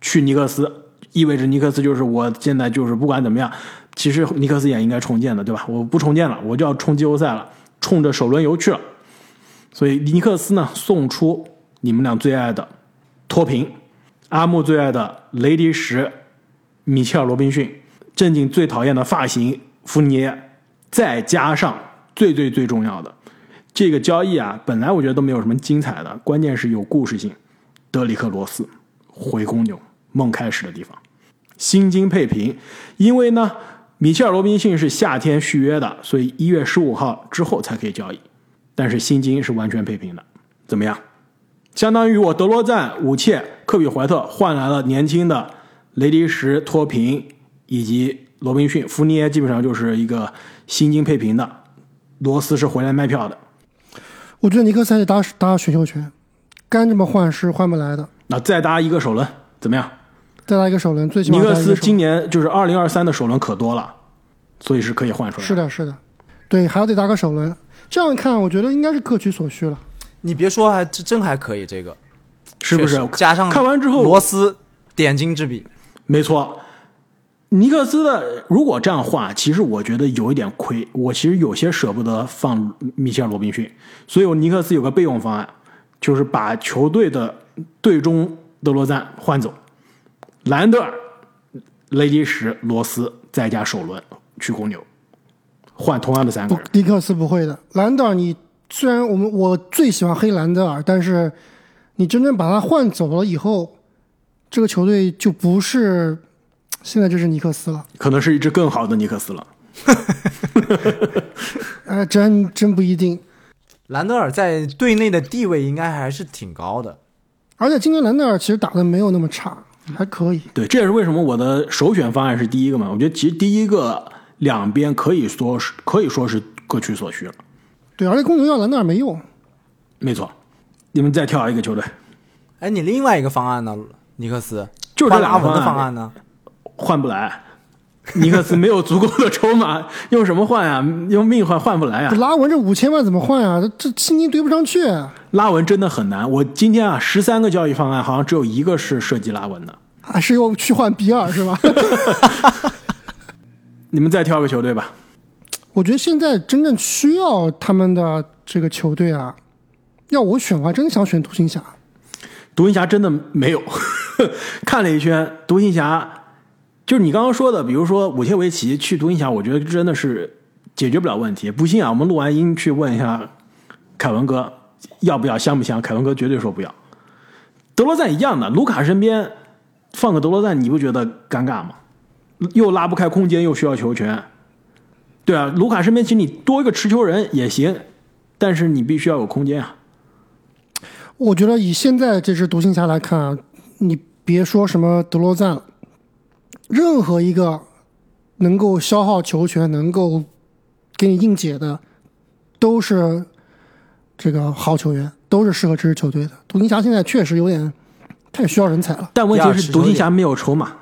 去尼克斯，意味着尼克斯就是我现在就是不管怎么样。其实尼克斯也应该重建的，对吧？我不重建了，我就要冲季后赛了，冲着首轮游去了。所以尼克斯呢，送出你们俩最爱的托平，阿木最爱的雷迪什，米切尔罗宾逊，正经最讨厌的发型福尼耶，再加上最最最重要的这个交易啊，本来我觉得都没有什么精彩的，关键是有故事性。德里克罗斯回公牛，梦开始的地方，薪金配平，因为呢。米切尔·罗宾逊是夏天续约的，所以一月十五号之后才可以交易，但是薪金是完全配平的。怎么样？相当于我德罗赞、武切、科比·怀特换来了年轻的雷迪什、托平以及罗宾逊，福尼耶基本上就是一个薪金配平的。罗斯是回来卖票的。我觉得尼克斯得搭搭选秀权，干这么换是换不来的。那再搭一个首轮怎么样？再搭一个首轮，最起码尼克斯今年就是二零二三的首轮可多了，所以是可以换出来。是的，是的，对，还要得搭个首轮。这样看，我觉得应该是各取所需了。你别说，还真还可以，这个是不是？加上看完之后，罗斯点睛之笔，没错。尼克斯的如果这样换，其实我觉得有一点亏。我其实有些舍不得放米切尔·罗宾逊，所以我尼克斯有个备用方案，就是把球队的队中德罗赞换走。兰德尔、雷迪什、罗斯再加首轮去公牛，换同样的三个人。尼克斯不会的。兰德尔，你虽然我们我最喜欢黑兰德尔，但是你真正把他换走了以后，这个球队就不是现在就是尼克斯了，可能是一支更好的尼克斯了。哎，真真不一定。兰德尔在队内的地位应该还是挺高的，而且今年兰德尔其实打的没有那么差。还可以，对，这也是为什么我的首选方案是第一个嘛。我觉得其实第一个两边可以说是可以说是各取所需了。对，而且公牛要兰德尔没用。没错，你们再跳一个球队。哎，你另外一个方案呢？尼克斯就是这两个方案呢？换不来，尼克斯没有足够的筹码，用什么换呀？用命换换不来呀？拉文这五千万怎么换呀？这薪金堆不上去。拉文真的很难。我今天啊，十三个交易方案，好像只有一个是涉及拉文的。还是用去换比尔是吧？你们再挑个球队吧。我觉得现在真正需要他们的这个球队啊，要我选的话，真的想选独行侠。独行侠真的没有。看了一圈，独行侠就是你刚刚说的，比如说武切维奇去独行侠，我觉得真的是解决不了问题。不信啊，我们录完音去问一下凯文哥。要不要香不香？凯文哥绝对说不要。德罗赞一样的，卢卡身边放个德罗赞，你不觉得尴尬吗？又拉不开空间，又需要球权。对啊，卢卡身边其实你多一个持球人也行，但是你必须要有空间啊。我觉得以现在这支独行侠来看啊，你别说什么德罗赞，任何一个能够消耗球权、能够给你硬解的，都是。这个好球员都是适合这支球队的。独行侠现在确实有点太需要人才了，但问题是独行侠没有筹码。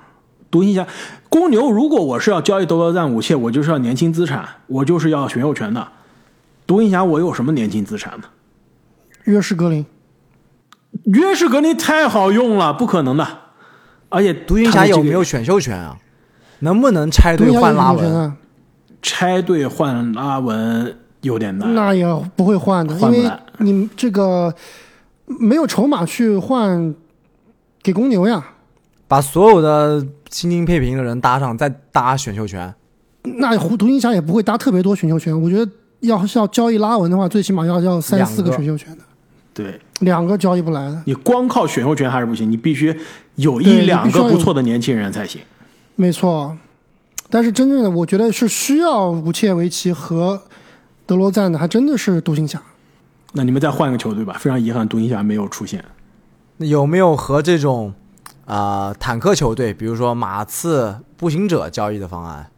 独行侠、公牛，如果我是要交易德罗赞、武切，我就是要年轻资产，我就是要选秀权的。独行侠我有什么年轻资产呢？约什格林，约什格林太好用了，不可能的。而且独行侠有没有选秀权啊？能不能拆队换拉文？啊拆队换拉文。有点难，那也不会换的，因为你这个没有筹码去换给公牛呀。把所有的薪金配平的人搭上，再搭选秀权，那独行侠也不会搭特别多选秀权。我觉得要是要交易拉文的话，最起码要要三四个选秀权的。对，两个交易不来的。你光靠选秀权还是不行，你必须有一两个不错的年轻人才行。没错，但是真正的我觉得是需要武切维奇和。德罗赞的还真的是独行侠，那你们再换个球队吧。非常遗憾，独行侠没有出现。那有没有和这种啊、坦克球队，比如说马刺、步行者交易的方案。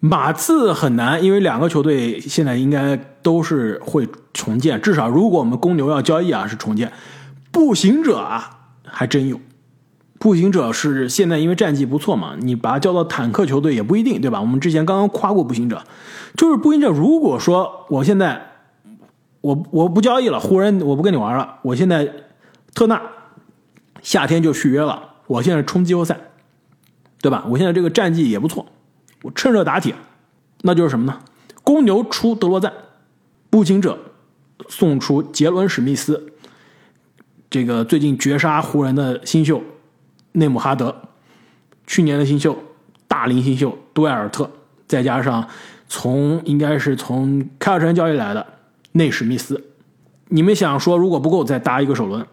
马刺很难，因为两个球队现在应该都是会重建，至少如果我们公牛要交易啊是重建。步行者啊还真有，步行者是现在因为战绩不错嘛，你把它叫到坦克球队也不一定，对吧？我们之前刚刚夸过步行者，就是步行者如果说我现在我我不交易了，湖人我不跟你玩了，我现在特纳夏天就续约了，我现在冲季后赛，对吧？我现在这个战绩也不错。我趁热打铁，那就是什么呢？公牛出德罗赞，步行者送出杰伦史密斯，这个最近绝杀湖人的新秀内姆哈德，去年的新秀大龄新秀杜埃尔特，再加上从应该是从凯尔特人交易来的内史密斯，你们想说如果不够再搭一个首轮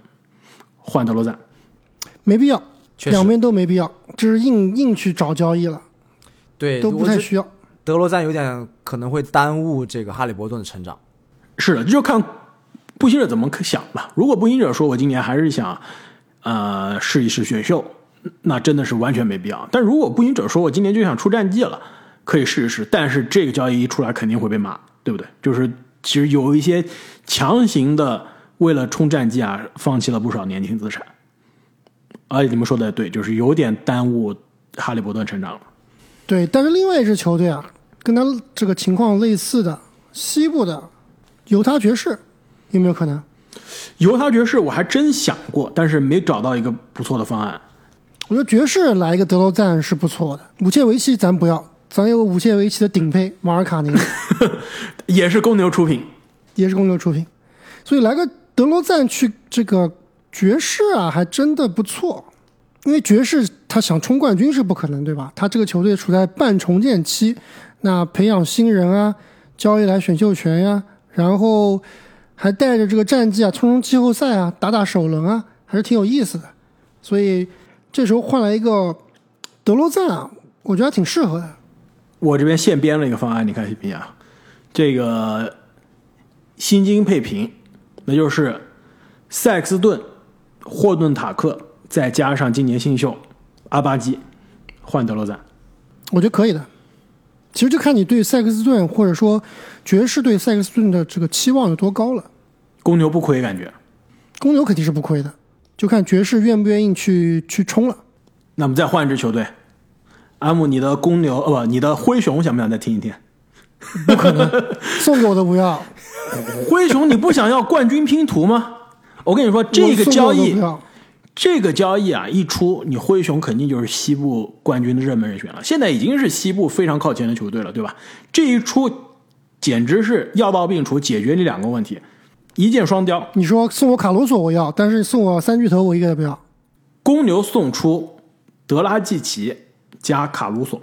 换德罗赞，没必要，两边都没必要，就是硬硬去找交易了，对，都不太需要。德罗赞有点可能会耽误这个哈利伯顿的成长。是的，这就看步行者怎么想吧。如果步行者说我今年还是想，呃，试一试选秀，那真的是完全没必要。但如果步行者说我今年就想出战绩了，可以试一试。但是这个交易一出来，肯定会被骂，对不对？就是其实有一些强行的为了冲战绩啊，放弃了不少年轻资产。而且你们说的也对，就是有点耽误哈利伯顿成长了。对，但是另外一支球队啊，跟他这个情况类似的，西部的犹他爵士，有没有可能？犹他爵士我还真想过，但是没找到一个不错的方案。我觉得爵士来一个德罗赞是不错的，武切维奇咱不要，咱有武切维奇的顶配马尔卡宁，也是公牛出品，也是公牛出品，所以来个德罗赞去这个爵士啊，还真的不错。因为爵士他想冲冠军是不可能，对吧？他这个球队处在半重建期，那培养新人啊，交易来选秀权呀、然后还带着这个战绩啊，冲冲季后赛啊，打打首轮啊，还是挺有意思的。所以这时候换来一个德罗赞啊，我觉得挺适合的。我这边现编了一个方案，你看行不行啊？这个薪金配平，那就是塞克斯顿、霍顿塔克，再加上今年新秀阿巴基，换德罗赞。我觉得可以的。其实就看你对塞克斯顿或者说爵士对塞克斯顿的这个期望有多高了。公牛不亏，感觉。公牛肯定是不亏的，就看爵士愿不愿意去去冲了。那我们再换一支球队，阿姆，你的公牛呃不，你的灰熊想不想再听一听？不可能，送给我都不要。灰熊，你不想要冠军拼图吗？我跟你说，这个交易这个交易啊一出，你灰熊肯定就是西部冠军的热门人选了。现在已经是西部非常靠前的球队了，对吧？这一出简直是药到病除，解决你两个问题，一箭双雕。你说送我卡鲁索我要，但是送我三巨头我一个也不要。公牛送出德拉季奇加卡鲁索，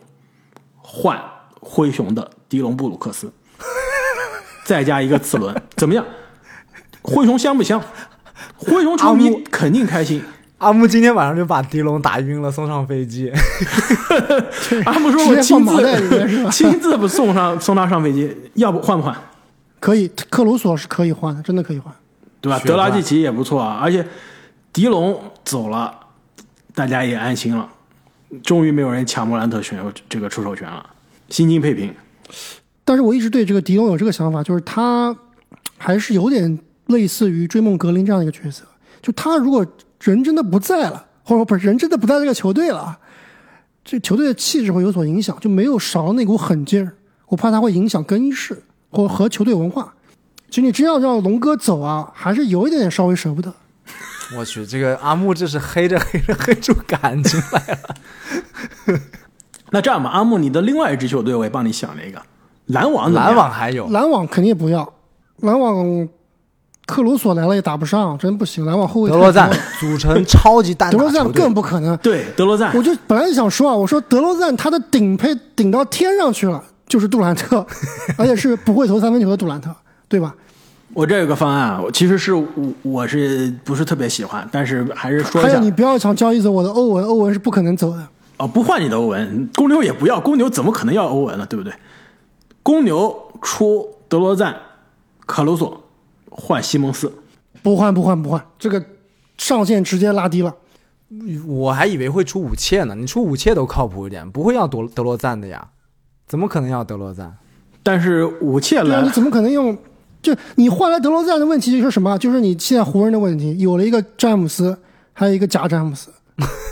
换灰熊的迪隆布鲁克斯，再加一个次轮，怎么样？灰熊香不香？灰熊球迷肯定开心。阿木今天晚上就把狄龙打晕了，送上飞机。阿木说：“我亲自 亲自不送上送他上飞机，要不换不换？可以，克鲁索是可以换的，真的可以换。对吧？德拉季奇也不错啊，而且狄龙走了，大家也安心了，终于没有人抢莫兰特选这个出手权了，心金配平。但是我一直对这个狄龙有这个想法，就是他还是有点类似于追梦格林这样一个角色。就他如果人真的不在了，或者说不是人真的不在这个球队了，这球队的气质会有所影响，就没有少了那股狠劲儿。我怕他会影响更衣室或和球队文化。其实你真要让龙哥走啊，还是有一点点稍微舍不得。我去，这个阿木这是黑着黑着黑出感情来了。那这样吧，阿木，你的另外一支球队我也帮你想了一个，篮网。篮网还有篮网肯定也不要，篮网克鲁索来了也打不上，真不行。来往后卫德罗赞 组成超级单打德罗赞更不可能。对德罗赞我，就本来想说啊，我说德罗赞他的顶配顶到天上去了，就是杜兰特，而且是不会投三分球的杜兰特，对吧？我这有个方案啊，其实是我我是不是特别喜欢，但是还是说一下还有你不要想交易走我的欧文，欧文是不可能走的。哦，不换你的欧文，公牛也不要，公牛怎么可能要欧文呢？对不对？公牛出德罗赞、克鲁索，换西蒙斯，不换不换不换，这个上限直接拉低了。我还以为会出武切呢，你出武切都靠谱一点，不会要德德罗赞的呀？怎么可能要德罗赞？但是武切来你怎么可能用？就你换来德罗赞的问题就是什么？就是你现在湖人的问题，有了一个詹姆斯，还有一个假詹姆斯，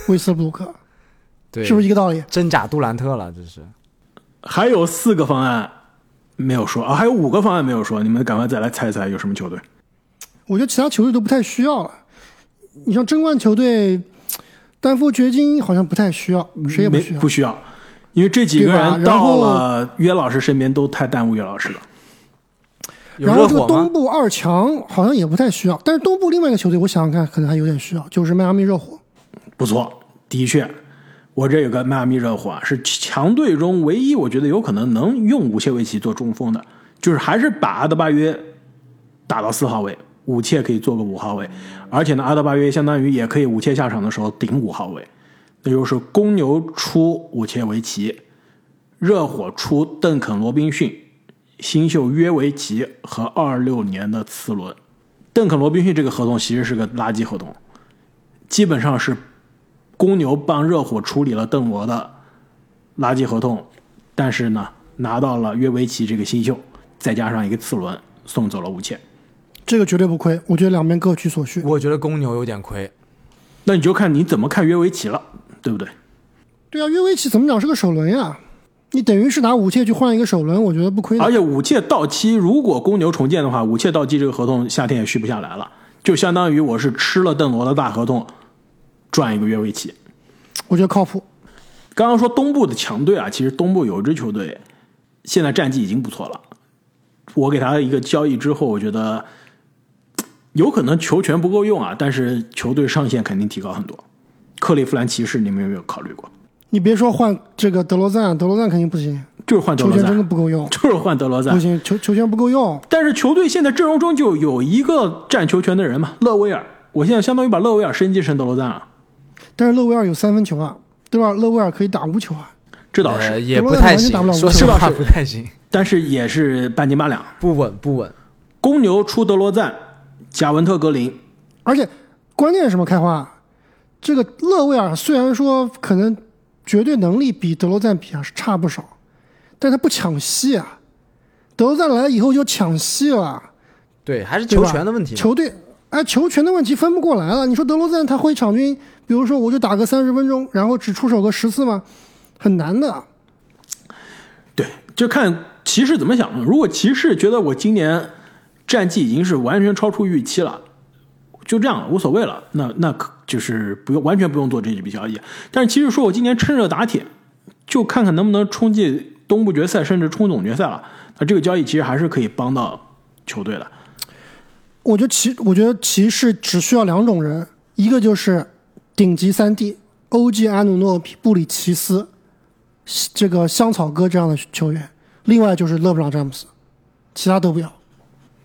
威斯布鲁克，对，是不是一个道理？真假杜兰特了？这是还有四个方案没有说啊，还有五个方案没有说，你们赶快再来猜猜有什么球队？我觉得其他球队都不太需要了。你像争冠球队，丹佛掘金好像不太需要，谁也不没需要。不需要，因为这几个人到然后了约老师身边都太耽误约老师了。然后这个东？部二强好像也不太需要，但是东部另外一个球队，我想想看，可能还有点需要，就是迈阿密热火。不错，的确，我这有个迈阿密热火啊，是强队中唯一我觉得有可能能用武切维奇做中锋的，就是还是把阿德巴约打到四号位，武切可以做个五号位，而且呢，阿德巴约相当于也可以武切下场的时候顶五号位，那就是公牛出武切维奇，热火出邓肯罗宾逊，新秀约维奇和二六年的次轮。邓肯罗宾逊这个合同其实是个垃圾合同，基本上是公牛帮热火处理了邓罗的垃圾合同，但是呢，拿到了约维奇这个新秀，再加上一个次轮，送走了武切。这个绝对不亏，我觉得两边各取所需。我觉得公牛有点亏。那你就看你怎么看约维奇了，对不对？对啊，约维奇怎么讲是个首轮呀？你等于是拿武切去换一个首轮，我觉得不亏的而。且武切到期，如果公牛重建的话，武切到期这个合同夏天也续不下来了，就相当于我是吃了邓罗的大合同，赚一个约维奇。我觉得靠谱。刚刚说东部的强队啊，其实东部有一支球队现在战绩已经不错了。我给他一个交易之后，我觉得有可能球权不够用啊，但是球队上限肯定提高很多。克利夫兰骑士，你们有没有考虑过？你别说换这个德罗赞，德罗赞肯定不行，就是换德罗球权真的，不够用，就是换德罗赞不。行，球球权不够用。但是球队现在阵容中就有一个占球权的人嘛，勒维尔。我现在相当于把勒维尔升级成德罗赞了，但是勒维尔有三分球啊，对吧？勒维尔可以打无球啊。这倒是，呃，也不太行德罗赞完全打不了，说实话是不太行，但是也是半斤八两。不稳不稳。公牛出德罗赞，贾文特格林，而且关键是什么？开花，这个勒维尔虽然说可能绝对能力比德罗赞比啊是差不少，但他不抢戏啊。德罗赞来了以后就抢戏了，对，还是球权的问题。球队哎，球权的问题分不过来了。你说德罗赞他会场均，比如说我就打个三十分钟，然后只出手个十次吗？很难的。对，就看骑士怎么想。如果骑士觉得我今年战绩已经是完全超出预期了，就这样无所谓了，那那可就是不用完全不用做这笔交易。但是骑士说我今年趁热打铁，就看看能不能冲进东部决赛，甚至冲总决赛了。那这个交易其实还是可以帮到球队的。我觉得骑，我觉得骑士只需要两种人，一个就是顶级三 D 欧 g 阿努诺比、布里奇斯，这个香草哥这样的球员，另外就是勒布朗詹姆斯，其他都不要。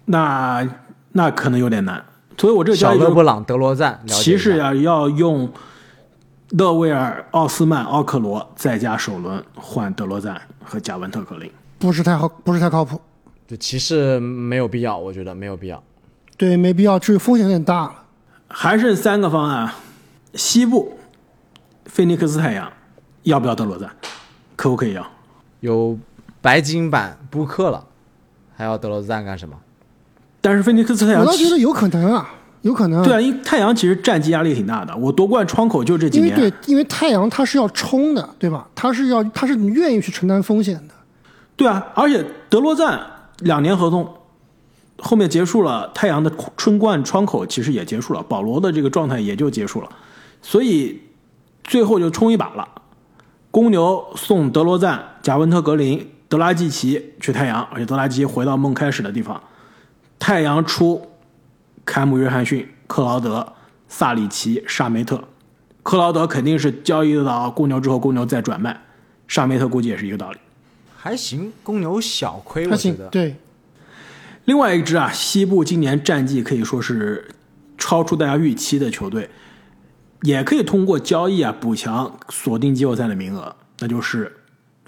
那那可能有点难，所以我这个交易就小勒布朗、德罗赞，骑士呀、要用勒维尔、奥斯曼、奥克罗再加首轮换德罗赞和贾文特格林。不是太好，不是太靠谱。就骑士没有必要，我觉得没有必要。对，没必要，这个风险有点大了。还剩三个方案啊，西部菲尼克斯太阳要不要德罗赞？可不可以要？有白金版布克了，还要德罗赞干什么？但是菲尼克斯太我阳倒觉得有可能啊，有可能。对啊，因为太阳其实战绩压力挺大的，我夺冠窗口就这几年。因为对，因为太阳它是要冲的，对吧？它是要，它是愿意去承担风险的。对啊，而且德罗赞两年合同后面结束了，太阳的春冠窗口其实也结束了，保罗的这个状态也就结束了，所以最后就冲一把了。公牛送德罗赞、贾文特格林、德拉季奇去太阳，而且德拉季奇回到梦开始的地方。太阳出凯姆约翰逊、克劳德、萨里奇、沙梅特。克劳德肯定是交易到公牛之后，公牛再转卖。沙梅特估计也是一个道理。还行，公牛小亏，我觉得，。对，另外一支啊，西部今年战绩可以说是超出大家预期的球队，也可以通过交易啊补强锁定季后赛的名额，那就是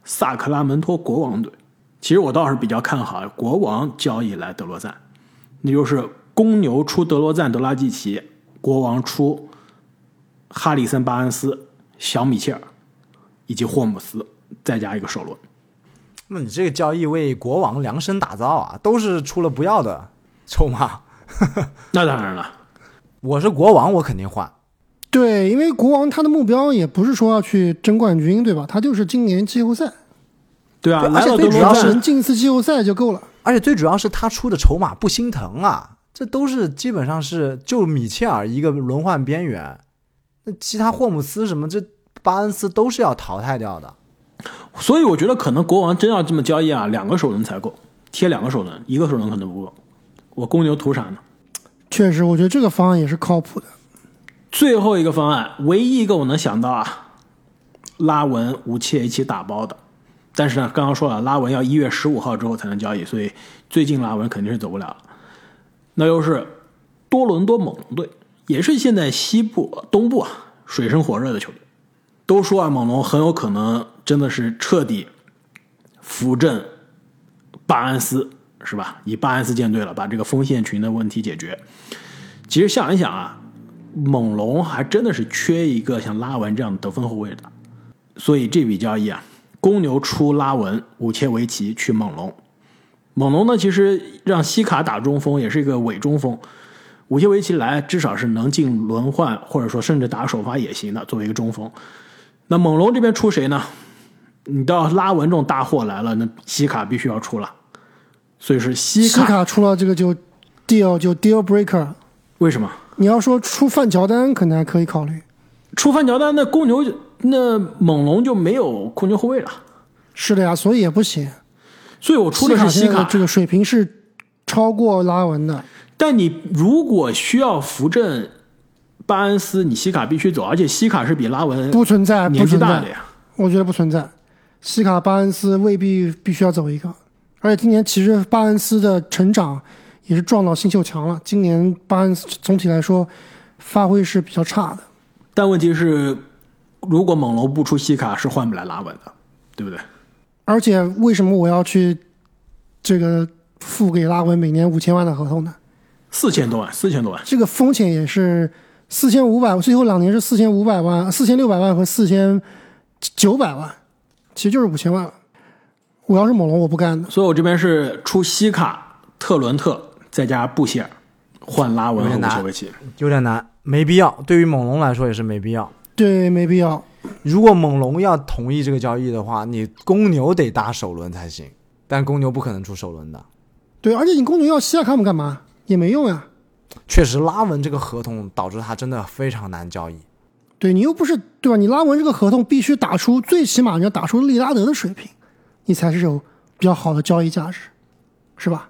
萨克拉门托国王队。其实我倒是比较看好国王交易来德罗赞，那就是公牛出德罗赞、德拉季奇，国王出哈里森·巴恩斯、小米切尔以及霍姆斯，再加一个首轮。那你这个交易为国王量身打造啊，都是出了不要的筹码。那当然了，我是国王，我肯定换。对，因为国王他的目标也不是说要去争冠军，对吧？他就是今年季后赛，对啊，而且最主要是能，进一次季后赛就够了。而且最主要是他出的筹码不心疼啊，这都是基本上是就米切尔一个轮换边缘，那其他霍姆斯什么这巴恩斯都是要淘汰掉的。所以我觉得可能国王真要这么交易啊，两个首轮才够，贴两个首轮，一个首轮可能不够。我公牛图啥呢？确实，我觉得这个方案也是靠谱的。最后一个方案，唯一一个我能想到啊，拉文、武切一起打包的。但是呢，刚刚说了，拉文要一月十五号之后才能交易，所以最近拉文肯定是走不了了。那又是多伦多猛龙队，也是现在西部、东部啊水深火热的球队。都说啊，猛龙很有可能真的是彻底扶正巴恩斯，是吧？以巴恩斯建队了，把这个锋线群的问题解决。其实想一想啊，猛龙还真的是缺一个像拉文这样得分后卫的，所以这笔交易啊，公牛出拉文、武切维奇去猛龙。猛龙呢，其实让西卡打中锋也是一个伪中锋，武切维奇来至少是能进轮换，或者说甚至打首发也行的，作为一个中锋。那猛龙这边出谁呢？你到拉文这种大货来了，那西卡必须要出了，所以是西西卡。出了这个就 deal 就 deal breaker。为什么？你要说出范乔丹，可能还可以考虑。出范乔丹，那公牛就那猛龙就没有控球后卫了，是的呀，所以也不行。所以我出的是西卡。这个水平是超过拉文的。但你如果需要扶正巴恩斯，你西卡必须走，而且西卡是比拉文不存在，不年纪存在大的，呀。我觉得不存在。西卡巴恩斯未必必须要走一个，而且今年其实巴恩斯的成长也是撞到新秀墙了。今年巴恩斯总体来说发挥是比较差的。但问题是，如果猛龙不出西卡，是换不来拉文的，对不对？而且为什么我要去这个付给拉文每年五千万的合同呢？四千多万，四千多万，这个风险也是四千五百，最后两年是四千五百万、四千六百万和四千九百万，其实就是五千万了。我要是猛龙，我不干的。所以我这边是出西卡、特伦特再加布希尔，换拉文和武切维奇。有点难，没必要。对于猛龙来说也是没必要。对，没必要。如果猛龙要同意这个交易的话，你公牛得打首轮才行，但公牛不可能出首轮的。对，而且你公牛要西亚卡姆干嘛？也没用呀。确实，拉文这个合同导致他真的非常难交易。对你又不是对吧？你拉文这个合同必须打出最起码你要打出利拉德的水平，你才是有比较好的交易价值，是吧？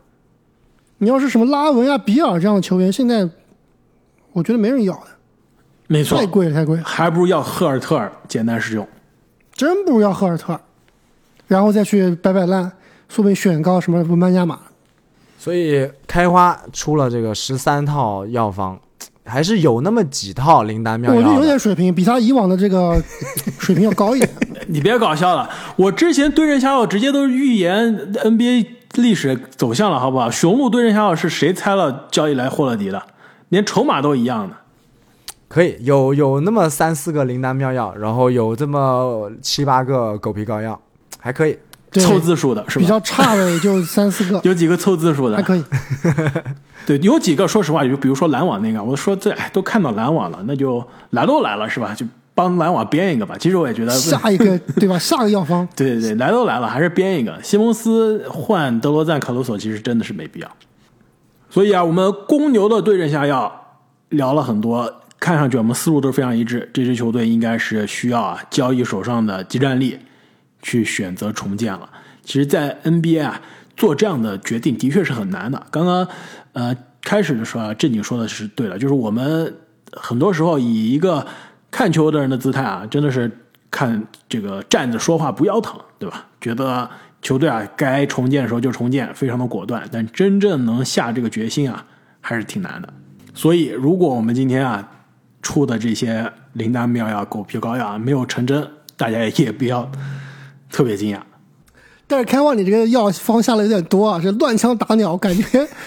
你要是什么拉文啊、比尔这样的球员，现在我觉得没人要的，没错太，贵了，太贵了，还不如要赫尔特尔简单实用。真不如要赫尔特尔，然后再去摆摆烂，说不定选高什么文班亚马。所以开花出了这个十三套药方，还是有那么几套灵丹妙药我觉得有。点水平，比他以往的这个 水平要高一点。你别搞笑了，我之前对症下药直接都预言 NBA 历史走向了，好不好？雄鹿对症下药是谁猜了交易来霍勒迪的？连筹码都一样的。可以有有那么三四个灵丹妙药，然后有这么七八个狗皮膏药，还可以。对，凑字数的是吧？比较差的也就三四个，有几个凑字数的，还可以。对，有几个说实话，就比如说篮网那个，我说这哎都看到篮网了，那就来都来了是吧？就帮篮网编一个吧。其实我也觉得，下一个对吧？下个药方，对对对，来都来了，还是编一个。西蒙斯换德罗赞、卡鲁索，其实真的是没必要。所以啊，我们公牛的对症下药聊了很多，看上去我们思路都非常一致。这支球队应该是需要啊交易手上的集战力去选择重建了。其实，在 NBA 啊做这样的决定的确是很难的。刚刚呃开始的时候啊，正经说的是对的，就是我们很多时候以一个看球的人的姿态啊，真的是看这个站着说话不腰疼，对吧？觉得球队啊该重建的时候就重建，非常的果断，但真正能下这个决心啊，还是挺难的。所以，如果我们今天啊出的这些灵丹妙药、狗皮膏药啊没有成真，大家也不要特别惊讶。但是开旺你这个药方下的有点多啊，这乱枪打鸟，感觉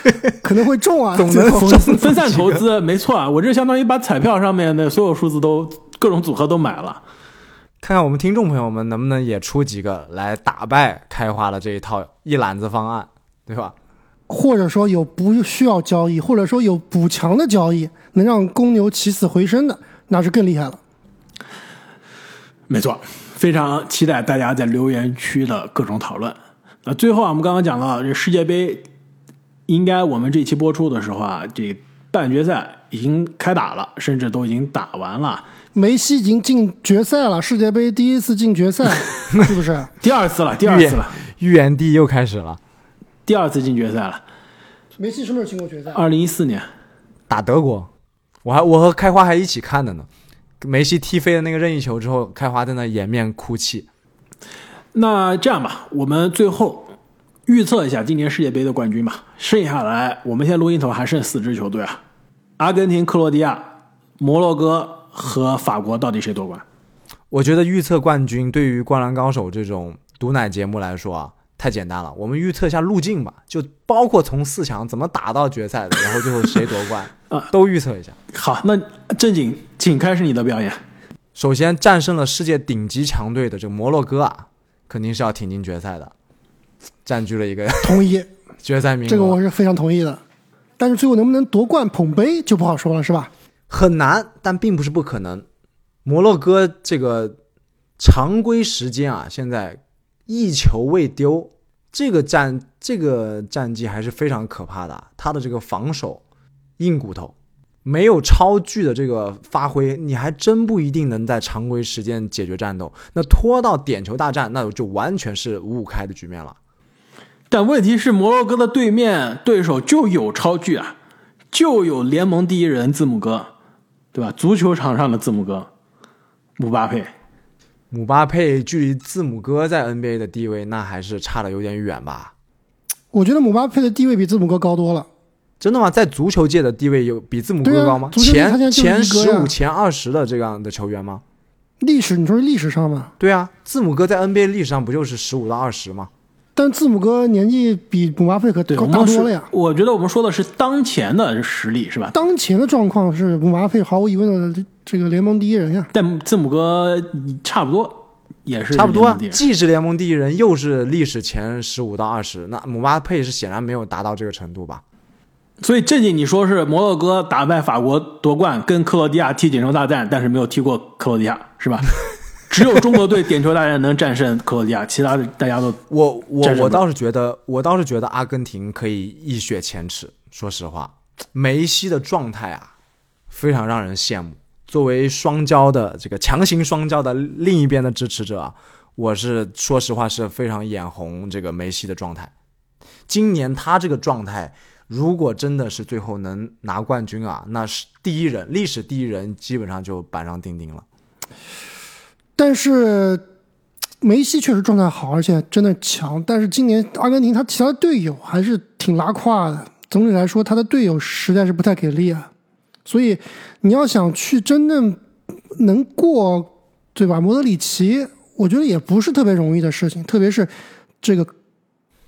可能会中啊。总能分散投资没错啊，我这相当于把彩票上面的所有数字都各种组合都买了。看看我们听众朋友们能不能也出几个来打败开花的这一套一揽子方案，对吧？或者说有不需要交易，或者说有补强的交易，能让公牛起死回生的，那是更厉害了。没错，非常期待大家在留言区的各种讨论。那最后啊，我们刚刚讲到这世界杯，应该我们这期播出的时候啊，这半决赛已经开打了，甚至都已经打完了。梅西已经进决赛了，世界杯第一次进决赛，是不是？第二次了，第二次了，预言帝又开始了，第二次进决赛了。梅西什么时候进过决赛？二零一四年打德国，我还我和开花还一起看的呢。梅西踢飞的那个任意球之后，开花在那掩面哭泣。那这样吧，我们最后预测一下今年世界杯的冠军吧。剩下来，我们现在录音头还剩四支球队啊：阿根廷、克罗地亚、摩洛哥和法国，到底谁夺冠？我觉得预测冠军对于《灌篮高手》这种毒奶节目来说啊，太简单了。我们预测一下路径吧，就包括从四强怎么打到决赛的，然后最后谁夺冠啊，都预测一下。好，那正经，请开始你的表演。首先战胜了世界顶级强队的这个摩洛哥啊，肯定是要挺进决赛的，占据了一个同意 决赛名额。这个我是非常同意的。但是最后能不能夺冠捧杯就不好说了，是吧？很难，但并不是不可能。摩洛哥这个常规时间啊，现在一球未丢，这个战这个战绩还是非常可怕的。他的这个防守硬骨头，没有超巨的这个发挥，你还真不一定能在常规时间解决战斗。那拖到点球大战，那就完全是五五开的局面了。但问题是，摩洛哥的对面对手就有超巨啊，就有联盟第一人字母哥，对吧？足球场上的字母哥，姆巴佩。姆巴佩距离字母哥在 NBA 的地位，那还是差的有点远吧？我觉得姆巴佩的地位比字母哥高多了。真的吗？在足球界的地位有比字母哥高吗？前前十五、前二十的这样的球员吗？历史，你说是历史上吗？对啊，字母哥在 NBA 历史上不就是十五到二十吗？但字母哥年纪比姆巴佩可大多了呀。我觉得我们说的是当前的实力，是吧？当前的状况是姆巴佩毫无疑问的这个联盟第一人呀。但字母哥差不多，也是差不多既是联盟第一人，又是历史前十五到二十。那姆巴佩是显然没有达到这个程度吧？所以正经你说是摩洛哥打败法国夺冠，跟克罗地亚踢点球大战，但是没有踢过克罗地亚，是吧？只有中国队点球大战能战胜克罗地亚，其他的大家都我我我倒是觉得，我倒是觉得阿根廷可以一雪前耻。说实话，梅西的状态啊，非常让人羡慕。作为双骄的这个强行双骄的另一边的支持者，我是说实话是非常眼红这个梅西的状态。今年他这个状态，如果真的是最后能拿冠军啊，那是第一人，历史第一人，基本上就板上钉钉了。但是梅西确实状态好，而且真的强。但是今年阿根廷他其他队友还是挺拉胯的。总体来说，他的队友实在是不太给力啊。所以你要想去真正能过，对吧？摩德里奇，我觉得也不是特别容易的事情。特别是这个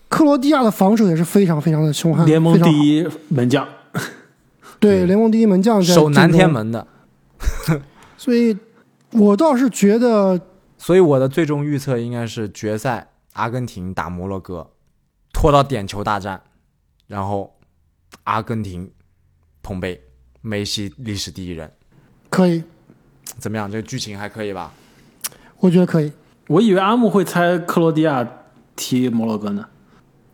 克罗地亚的防守也是非常非常的凶悍，联盟第一门将。对联盟第一门将在守南。天门的，所以我倒是觉得所以我的最终预测应该是决赛阿根廷打摩洛哥，拖到点球大战，然后阿根廷捧杯，梅西历史第一人，可以，怎么样？这个剧情还可以吧？我觉得可以。我以为阿木会猜克罗地亚踢摩洛哥呢，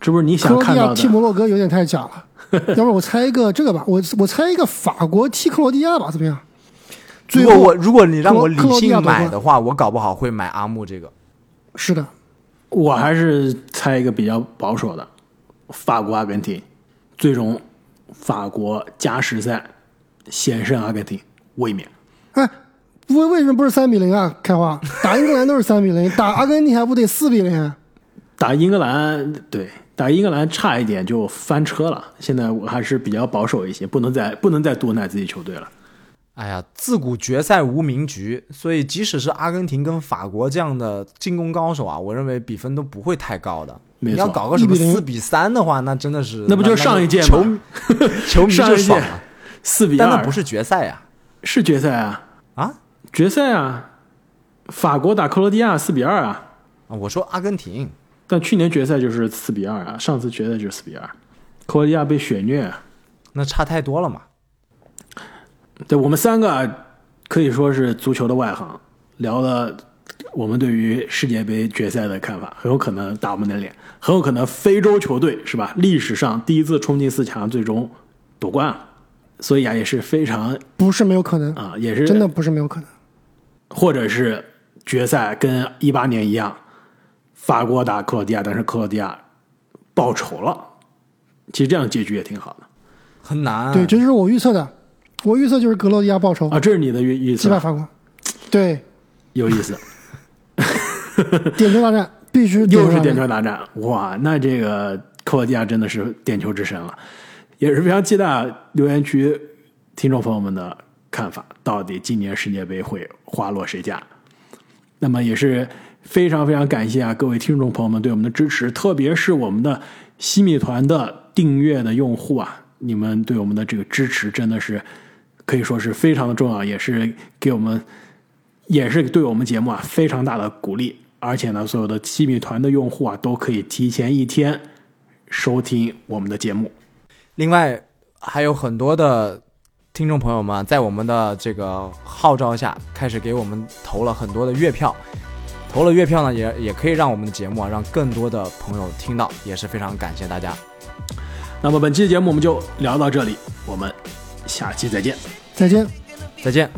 这不是你想看到的？亚踢摩洛哥有点太假了，要不然我猜一个这个吧，我我猜一个法国踢克罗地亚吧，怎么样？最后如果我如果你让我理性买的话，我搞不好会买阿木这个。是的，我还是猜一个比较保守的，法国阿根廷，最终法国加时赛险胜阿根廷，卫冕。哎，为为什么不是三比零啊？开花打英格兰都是三比零，打阿根廷还不得四比零？啊打英格兰，对，打英格兰差一点就翻车了。现在我还是比较保守一些，不能再不能再多奶自己球队了。哎呀，自古决赛无名局，所以即使是阿根廷跟法国这样的进攻高手啊，我认为比分都不会太高的。你要搞个什么1比四比三的话，那真的是那不就是上一届吗球迷球迷上一届就爽了。四比二，但那不是决赛呀、是决赛啊，啊？决赛啊，法国打克罗地亚四比二啊，啊，我说阿根廷，但去年决赛就是四比二啊，上次决赛就是四比二，克罗地亚被血虐啊。那差太多了嘛。对我们三个啊可以说是足球的外行，聊了我们对于世界杯决赛的看法，很有可能打我们的脸，很有可能非洲球队是吧？历史上第一次冲进四强，最终夺冠啊，所以啊也是非常不是没有可能，啊，也是真的不是没有可能。或者是决赛跟一八年一样，法国打克罗地亚，但是克罗地亚报仇了。其实这样结局也挺好的。很难。对，这就是我预测的，我预测就是格罗地亚报仇，啊，这是你的预预测，击败法国。对，有意思，点球大战必须又是点球球大战，哇，那这个克罗地亚真的是点球之神了，也是非常期待留言区听众朋友们的看法，到底今年世界杯会花落谁家？那么也是非常非常感谢啊各位听众朋友们对我们的支持，特别是我们的西米团的订阅的用户啊，你们对我们的这个支持真的是可以说是非常的重要，也是给我们也是对我们节目啊非常大的鼓励。而且呢，所有的西米团的用户啊都可以提前一天收听我们的节目。另外还有很多的听众朋友们在我们的这个号召下，开始给我们投了很多的月票。投了月票呢，也也可以让我们的节目啊，让更多的朋友听到，也是非常感谢大家。那么本期的节目我们就聊到这里，我们下期再见。再见。再见。